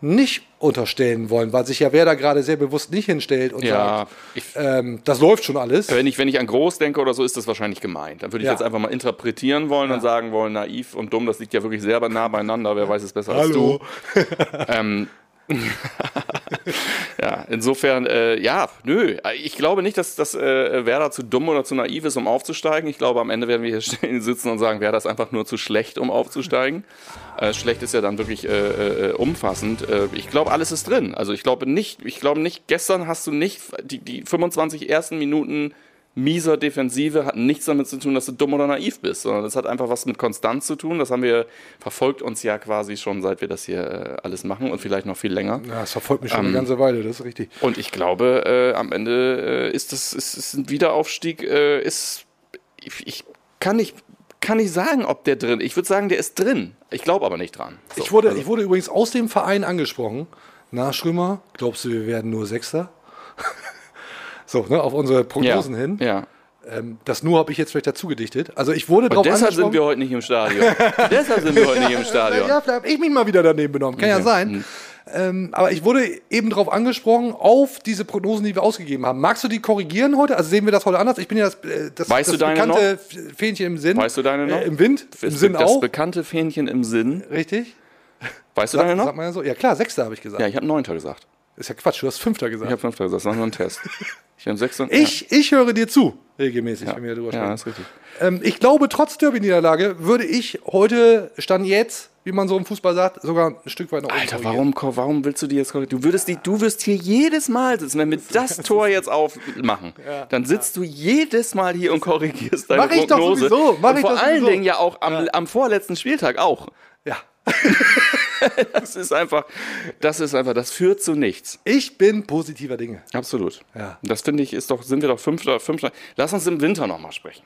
nicht unterstellen wollen, weil sich ja Werder gerade sehr bewusst nicht hinstellt und Ja, sagt, ähm, das läuft schon alles. Wenn ich, wenn ich an groß denke oder so, ist das wahrscheinlich gemeint. Dann würde ich Ja. jetzt einfach mal interpretieren wollen und sagen wollen, naiv und dumm, das liegt ja wirklich sehr nah beieinander. Wer weiß es besser Hallo. als du? ähm, ja, insofern, äh, ja, nö. Ich glaube nicht, dass, dass äh, Werder zu dumm oder zu naiv ist, um aufzusteigen. Ich glaube, am Ende werden wir hier sitzen und sagen, Werder ist einfach nur zu schlecht, um aufzusteigen. Äh, schlecht ist ja dann wirklich äh, äh, umfassend. Äh, ich glaube, alles ist drin. Also ich glaube nicht, ich glaube nicht, gestern hast du nicht die, die 25 ersten Minuten mieser Defensive hat nichts damit zu tun, dass du dumm oder naiv bist, sondern das hat einfach was mit Konstanz zu tun. Das haben wir, verfolgt uns ja quasi schon, seit wir das hier äh, alles machen und vielleicht noch viel länger. Ja, das verfolgt mich schon Ähm, eine ganze Weile, das ist richtig. Und ich glaube, äh, am Ende äh, ist das ist, ist ein Wiederaufstieg, äh, ist, ich, ich kann nicht, kann nicht sagen, ob der drin, ich würde sagen, der ist drin. Ich glaube aber nicht dran. So, Ich wurde, also- ich wurde übrigens aus dem Verein angesprochen. Na, Schrömer, glaubst du, wir werden nur Sechster? so, ne, auf unsere Prognosen ja, hin. Ja. Ähm, das nur habe ich jetzt vielleicht dazu gedichtet. Also ich wurde Und drauf deshalb angesprochen. sind wir heute nicht im Stadion. deshalb sind wir heute nicht im Stadion. Ja, vielleicht habe ich mich mal wieder daneben benommen. Kann ja Okay. sein. Hm. Ähm, aber ich wurde eben darauf angesprochen, auf diese Prognosen, die wir ausgegeben haben. Magst du die korrigieren heute? Also sehen wir das heute anders? Ich bin ja das, äh, das, Weißt das bekannte noch? Fähnchen im Sinn. Weißt du deine noch? Äh, Im Wind, im Das, Sinn das auch. bekannte Fähnchen im Sinn. Richtig. Weißt du deine noch? Sagt man ja so. Ja klar, Sechster habe ich gesagt. Ja, ich habe Neunter gesagt. Ist ja Quatsch, du hast Fünfter gesagt. Ich habe Fünfter gesagt, das war nur ein Test. Ich habe Sechster. Ich, ich höre dir zu, regelmäßig, ja. wenn wir darüber ja, sprechen. das ist richtig. Ähm, ich glaube, trotz Derby-Niederlage würde ich heute, stand jetzt, wie man so im Fußball sagt, sogar ein Stück weit nach oben Alter, warum, warum willst du die jetzt korrigieren? Du würdest die, du wirst hier jedes Mal sitzen, wenn wir das Tor jetzt aufmachen, dann sitzt du jedes Mal hier und korrigierst deine Mach ich doch Prognose. sowieso, mach und ich vor doch allen sowieso. Dingen ja auch am, am vorletzten Spieltag auch. Ja. Das ist einfach, das ist einfach, das führt zu nichts. Ich bin positiver Dinge. Absolut. Ja. Das finde ich, ist doch, sind wir doch Fünfter, Fünfter. Lass uns im Winter nochmal sprechen.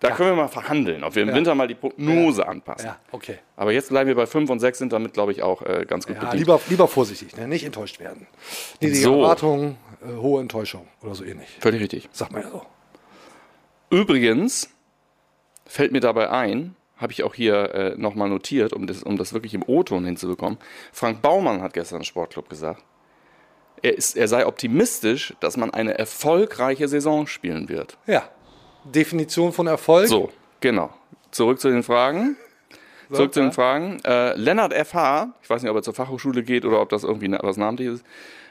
Da können wir mal verhandeln, ob wir im Ja. Winter mal die Prognose anpassen. Ja, okay. Aber jetzt bleiben wir bei 5 und 6 sind damit, glaube ich, auch äh, ganz gut Ja, bedient. lieber, lieber vorsichtig, ne? nicht enttäuscht werden. Niedrige So. Erwartungen, äh, hohe Enttäuschung oder so ähnlich. Völlig richtig. Sagt man ja so. Übrigens fällt mir dabei ein, habe ich auch hier äh, nochmal notiert, um das, um das wirklich im O-Ton hinzubekommen. Frank Baumann hat gestern im Sportclub gesagt, er, ist, er sei optimistisch, dass man eine erfolgreiche Saison spielen wird. Ja. Definition von Erfolg. So, genau. Zurück zu den Fragen. So, Zurück zu den ja. Fragen. Äh, Lennart FH, ich weiß nicht, ob er zur Fachhochschule geht oder ob das irgendwie was Namentliches ist.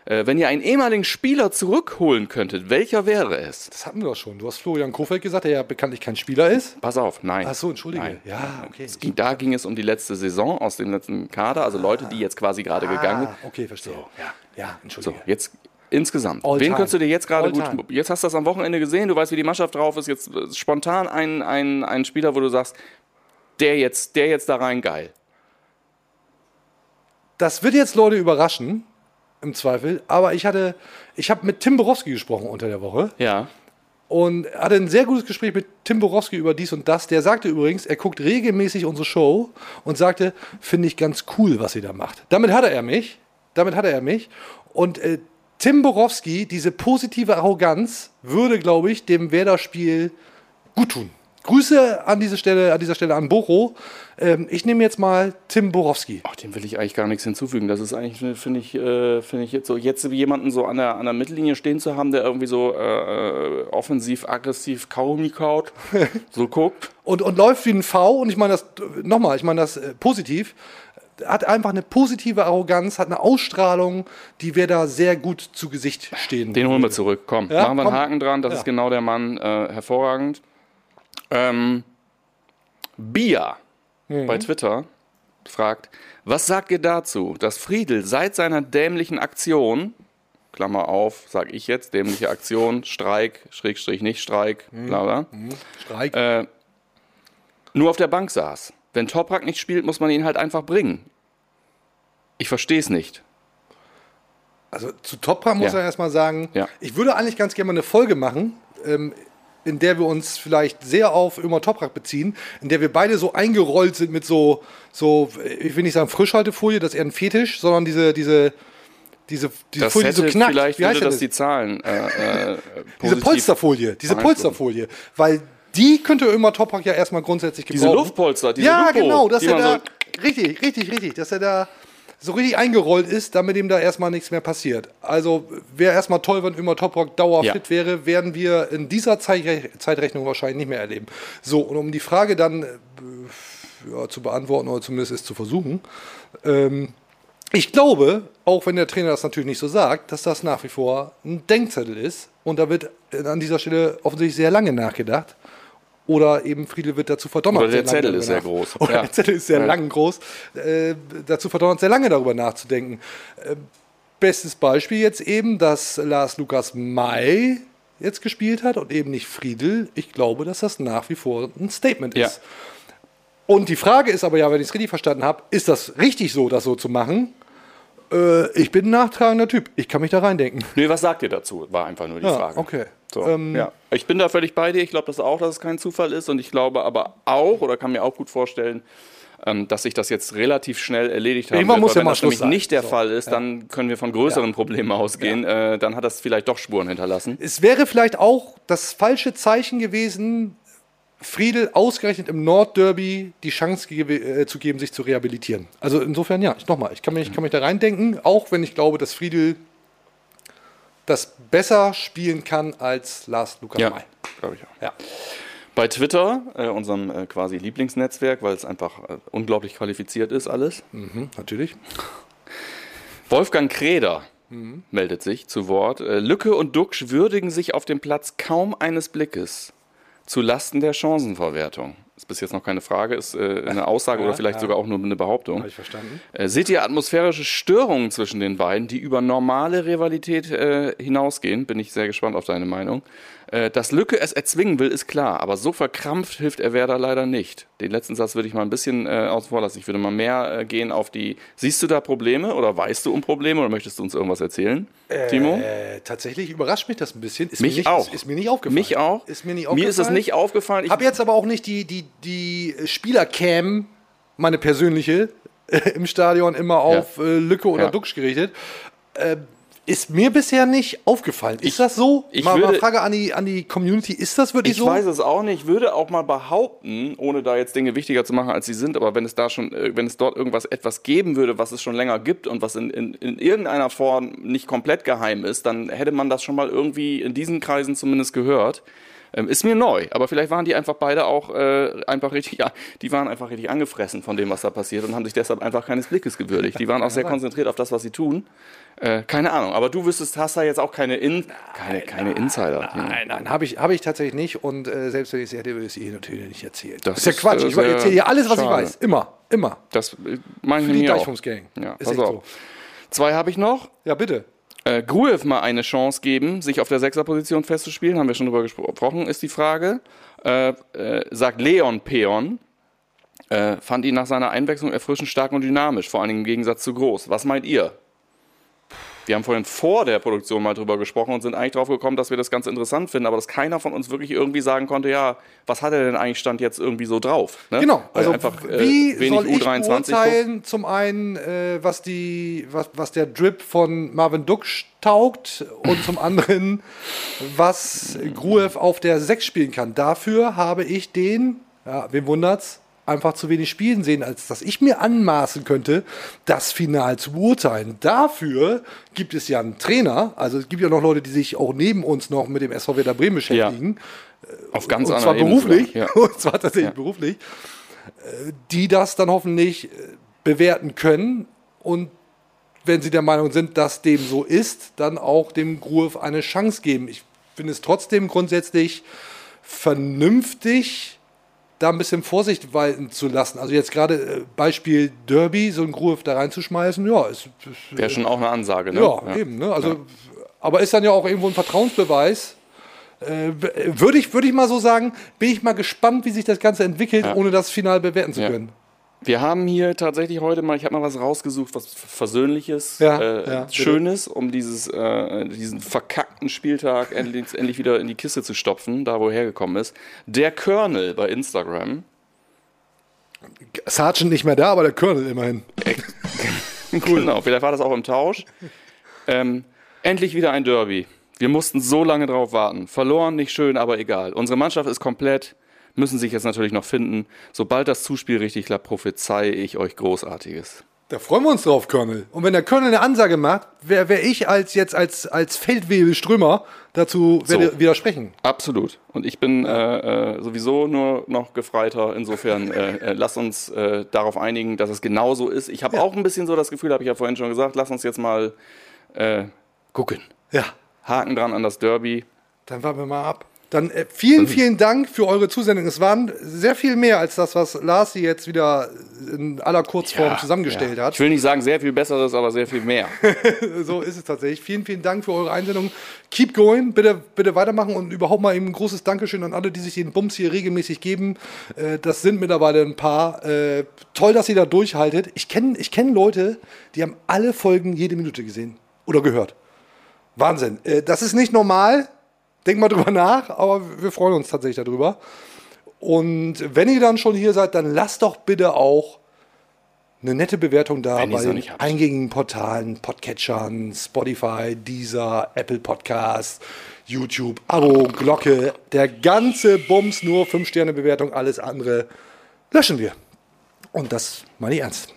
Äh, wenn ihr einen ehemaligen Spieler zurückholen könntet, welcher wäre es? Das hatten wir doch schon. Du hast Florian Kofeld gesagt, der ja bekanntlich kein Spieler ist. Pass auf, nein. Ach so, entschuldige. Nein. Ja, okay. Ging, da ging es um die letzte Saison aus dem letzten Kader, also Leute, die jetzt quasi gerade gegangen sind. Ah, okay, verstehe. Ja, ja, So, entschuldige. jetzt insgesamt. All Wen time. könntest du dir jetzt gerade gut. time. Jetzt hast du das am Wochenende gesehen, du weißt, wie die Mannschaft drauf ist. Jetzt äh, spontan ein, ein, ein Spieler, wo du sagst, der jetzt, der jetzt da rein geil. Das wird jetzt Leute überraschen, im Zweifel. Aber ich hatte, ich habe mit Tim Borowski gesprochen unter der Woche. Ja. Und hatte ein sehr gutes Gespräch mit Tim Borowski über dies und das. Der sagte übrigens, er guckt regelmäßig unsere Show und sagte, finde ich ganz cool, was ihr da macht. Damit hatte er mich. Damit hatte er mich. Und äh, Tim Borowski, diese positive Arroganz, würde, glaube ich, dem Werder-Spiel gut tun. Grüße an, diese Stelle, an dieser Stelle an Boro. Ähm, ich nehme jetzt mal Tim Borowski. Ach, dem will ich eigentlich gar nichts hinzufügen. Das ist eigentlich, finde ich, äh, finde ich jetzt so, jetzt jemanden so an der, an der Mittellinie stehen zu haben, der irgendwie so äh, äh, offensiv, aggressiv Kaugummi kaut, so guckt. und, und läuft wie ein V. Und ich meine das nochmal, ich meine das äh, positiv. Hat einfach eine positive Arroganz, hat eine Ausstrahlung, die wir da sehr gut zu Gesicht stehen. Den holen wir zurück. Komm, Ja, machen wir einen komm. Haken dran. Das Ja. ist genau der Mann. Äh, hervorragend. Ähm, Bia Mhm. bei Twitter fragt, was sagt ihr dazu, dass Friedel seit seiner dämlichen Aktion, Klammer auf, sag ich jetzt, dämliche Aktion, Streik, Schrägstrich nicht Streik, bla bla, Streik. äh, nur auf der Bank saß. Wenn Toprak nicht spielt, muss man ihn halt einfach bringen. Ich verstehe es nicht. Also zu Topra muss Ja. er erstmal sagen, Ja. ich würde eigentlich ganz gerne mal eine Folge machen, ähm, in der wir uns vielleicht sehr auf Ömer Toprak beziehen, in der wir beide so eingerollt sind mit so, so ich will nicht sagen Frischhaltefolie, das ist eher ein Fetisch, sondern diese, diese, diese, diese Das Folie, die hätte so knackt. vielleicht Wie heißt würde das? das die Zahlen äh, äh, diese Polsterfolie, diese. Polsterfolie, weil die könnte Ömer Toprak ja erstmal grundsätzlich gebrauchen. Diese Luftpolster, diese ja, Lupo, genau, dass die er da, richtig, richtig, richtig, dass er da so richtig eingerollt ist, damit ihm da erstmal nichts mehr passiert. Also wäre erstmal toll, wenn Ömer Toprak dauerfit Ja. wäre, werden wir in dieser Zeitre Zeitrechnung wahrscheinlich nicht mehr erleben. So, und um die Frage dann äh, ja, zu beantworten oder zumindest es zu versuchen, ähm, ich glaube, auch wenn der Trainer das natürlich nicht so sagt, dass das nach wie vor ein Denkzettel ist. Und da wird an dieser Stelle offensichtlich sehr lange nachgedacht. Oder eben Friedel wird dazu verdonnert. Oder der Zettel ist sehr groß. Oder Ja. der Zettel ist sehr Ja. lang groß. Äh, dazu verdonnert, sehr lange darüber nachzudenken. Äh, bestes Beispiel jetzt eben, dass Lars Lukas May jetzt gespielt hat und eben nicht Friedel. Ich glaube, dass das nach wie vor ein Statement Ja. ist. Und die Frage ist aber ja, wenn ich es richtig verstanden habe, ist das richtig so, das so zu machen? Äh, ich bin ein nachtragender Typ. Ich kann mich da reindenken. Nee, was sagt ihr dazu? War einfach nur die Ja, Frage. okay. So, Ähm, ja. Ich bin da völlig bei dir. Ich glaube das auch, dass es kein Zufall ist. Und ich glaube aber auch, oder kann mir auch gut vorstellen, ähm, dass sich das jetzt relativ schnell erledigt haben Irgendwann wird. muss Weil ja wenn das nämlich sein. nicht der So, Fall ist, ja. dann können wir von größeren Problemen ausgehen. Äh, dann hat das vielleicht doch Spuren hinterlassen. Es wäre vielleicht auch das falsche Zeichen gewesen, Friedel ausgerechnet im Nordderby die Chance ge äh, zu geben, sich zu rehabilitieren. Also insofern ja, nochmal, ich kann mich, ich kann mich da reindenken, auch wenn ich glaube, dass Friedel das besser spielen kann als Lars Lukas Ja, glaube ich auch. Ja. Bei Twitter, äh, unserem äh, quasi Lieblingsnetzwerk, weil es einfach äh, unglaublich qualifiziert ist alles. Mhm, natürlich. Wolfgang Kreder Mhm. meldet sich zu Wort. Äh, Lücke und Duxch würdigen sich auf dem Platz kaum eines Blickes zu Lasten der Chancenverwertung. Ist bis jetzt noch keine Frage, ist äh, eine Aussage Ja, oder vielleicht ja. sogar auch nur eine Behauptung. Habe ich verstanden. Äh, seht ihr atmosphärische Störungen zwischen den beiden, die über normale Rivalität äh, hinausgehen? Bin ich sehr gespannt auf deine Meinung. Äh, dass Lücke es erzwingen will, ist klar, aber so verkrampft hilft er Werder leider nicht. Den letzten Satz würde ich mal ein bisschen äh, außen vor lassen. Ich würde mal mehr äh, gehen auf die. Siehst du da Probleme oder weißt du um Probleme oder möchtest du uns irgendwas erzählen, Timo? Äh, tatsächlich überrascht mich das ein bisschen. Ist Mich mir nicht, auch. Ist, ist mir nicht aufgefallen. Mich auch. Ist mir nicht Mir ist es aufgefallen. nicht aufgefallen. Ich habe jetzt aber auch nicht die, die, die Spielercam, meine persönliche, im Stadion immer auf äh, Lücke oder Ja. Duxch gerichtet. Ist mir bisher nicht aufgefallen. Ist das so? ich mal, mal würde- Frage an die, an die Community. Ist das wirklich Ich so? weiß es auch nicht. Ich würde auch mal behaupten, ohne da jetzt Dinge wichtiger zu machen, als sie sind, aber wenn es da schon, äh, wenn es dort irgendwas etwas geben würde, was es schon länger gibt und was in, in, in irgendeiner Form nicht komplett geheim ist, dann hätte man das schon mal irgendwie in diesen Kreisen zumindest gehört. Ähm, ist mir neu, aber vielleicht waren die einfach beide auch äh, einfach richtig, ja, die waren einfach richtig angefressen von dem, was da passiert und haben sich deshalb einfach keines Blickes gewürdigt. Die waren auch sehr konzentriert auf das, was sie tun. Äh, keine Ahnung, aber du wüsstest, hast da jetzt auch keine, in, keine, keine Insider. Nein, nein, habe ich, hab ich tatsächlich nicht. Und äh, selbst wenn ich es hätte, würde ich es ihr natürlich nicht erzählen. Das ist ja Quatsch. äh, ich erzähle hier alles, was ich schade. weiß. Immer. Immer. Das äh, meine ich Für die. Deichfunks-Gang. Ja, Ist echt auf. so. Zwei habe ich noch. Ja, bitte. Äh, Gruev mal eine Chance geben, sich auf der Sechserposition festzuspielen, haben wir schon drüber gesprochen, ist die Frage. Äh, sagt Leon Peon, fand ihn nach seiner Einwechslung erfrischend stark und dynamisch, vor allem im Gegensatz zu groß. Was meint ihr? Wir haben vorhin vor der Produktion mal drüber gesprochen und sind eigentlich drauf gekommen, dass wir das ganz interessant finden, aber dass keiner von uns wirklich irgendwie sagen konnte, ja, was hat er denn eigentlich Stand jetzt irgendwie so drauf? Ne? Genau, Weil also einfach äh, wie wenig soll ich U23 guckt. beurteilen, zum einen, äh, was, die, was, was der Drip von Marvin Duksch taugt und zum anderen, was Gruev auf der 6 spielen kann. Dafür habe ich den, ja, wem wundert's, einfach zu wenig spielen sehen, als dass ich mir anmaßen könnte, das Final zu beurteilen. Dafür gibt es ja einen Trainer, also es gibt ja noch Leute, die sich auch neben uns noch mit dem SV Werder Bremen beschäftigen. Auf ganz und zwar beruflich, ja. und zwar tatsächlich beruflich, äh, die das dann hoffentlich äh, bewerten können und wenn sie der Meinung sind, dass dem so ist, dann auch dem Groove eine Chance geben. Ich finde es trotzdem grundsätzlich vernünftig, da ein bisschen Vorsicht walten zu lassen. Also jetzt gerade äh, Beispiel Derby, so ein Groove da reinzuschmeißen, ja, ist, ist Wäre schon auch eine Ansage, ne? ja, eben. Ne? Also, Aber ist dann ja auch irgendwo ein Vertrauensbeweis. Äh, Würde ich, würd ich mal so sagen, bin ich mal gespannt, wie sich das Ganze entwickelt, Ja. ohne das final bewerten zu Ja. können. Wir haben hier tatsächlich heute mal, ich habe mal was rausgesucht, was Versöhnliches, Ja, äh, ja. Schönes, um dieses, äh, diesen verkackten Spieltag endlich, endlich wieder in die Kiste zu stopfen, da wo er hergekommen ist. Der Colonel bei Instagram. Sergeant nicht mehr da, aber der Colonel immerhin. Genau, vielleicht war das auch im Tausch. Ähm, endlich wieder ein Derby. Wir mussten so lange drauf warten. Verloren, nicht schön, aber egal. Unsere Mannschaft ist komplett, müssen sich jetzt natürlich noch finden. Sobald das Zuspiel richtig klappt, prophezei ich euch Großartiges. Da freuen wir uns drauf, Colonel. Und wenn der Colonel eine Ansage macht, wäre wär ich als jetzt als, als Feldwebelströmer dazu So. widersprechen. Absolut. Und ich bin äh, äh, sowieso nur noch Gefreiter. Insofern äh, äh, lass uns äh, darauf einigen, dass es genau so ist. Ich habe auch ein bisschen so das Gefühl, habe ich ja vorhin schon gesagt, lass uns jetzt mal äh, gucken. Ja. Haken dran an das Derby. Dann warten wir mal ab. Dann äh, vielen, vielen Dank für eure Zusendung. Es waren sehr viel mehr als das, was Lars hier jetzt wieder in aller Kurzform zusammengestellt Ja. hat. Ich will nicht sagen sehr viel Besseres, aber sehr viel mehr. so ist es tatsächlich. Vielen, vielen Dank für eure Einsendung. Keep going, bitte, bitte weitermachen und überhaupt mal eben ein großes Dankeschön an alle, die sich den Bums hier regelmäßig geben. Äh, das sind mittlerweile ein paar. Äh, toll, dass ihr da durchhaltet. Ich kenne ich kenn Leute, die haben alle Folgen jede Minute gesehen oder gehört. Wahnsinn. Äh, das ist nicht normal. Denkt mal drüber nach, aber wir freuen uns tatsächlich darüber. Und wenn ihr dann schon hier seid, dann lasst doch bitte auch eine nette Bewertung da bei den eingängigen Portalen, Podcatchern, Spotify, Deezer, Apple Podcast, YouTube, Abo, Glocke, der ganze Bums, nur 5-Sterne-Bewertung, alles andere löschen wir. Und das meine ich ernst.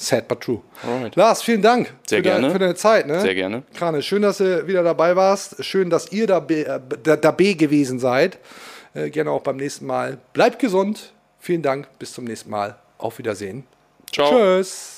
Sad but true. Alright. Lars, vielen Dank Sehr für, deine- gerne. für deine Zeit. Ne? Sehr gerne. Krane, schön, dass du wieder dabei warst. Schön, dass ihr dabei, äh, da- dabei gewesen seid. Äh, gerne auch beim nächsten Mal. Bleibt gesund. Vielen Dank. Bis zum nächsten Mal. Auf Wiedersehen. Ciao. Tschüss.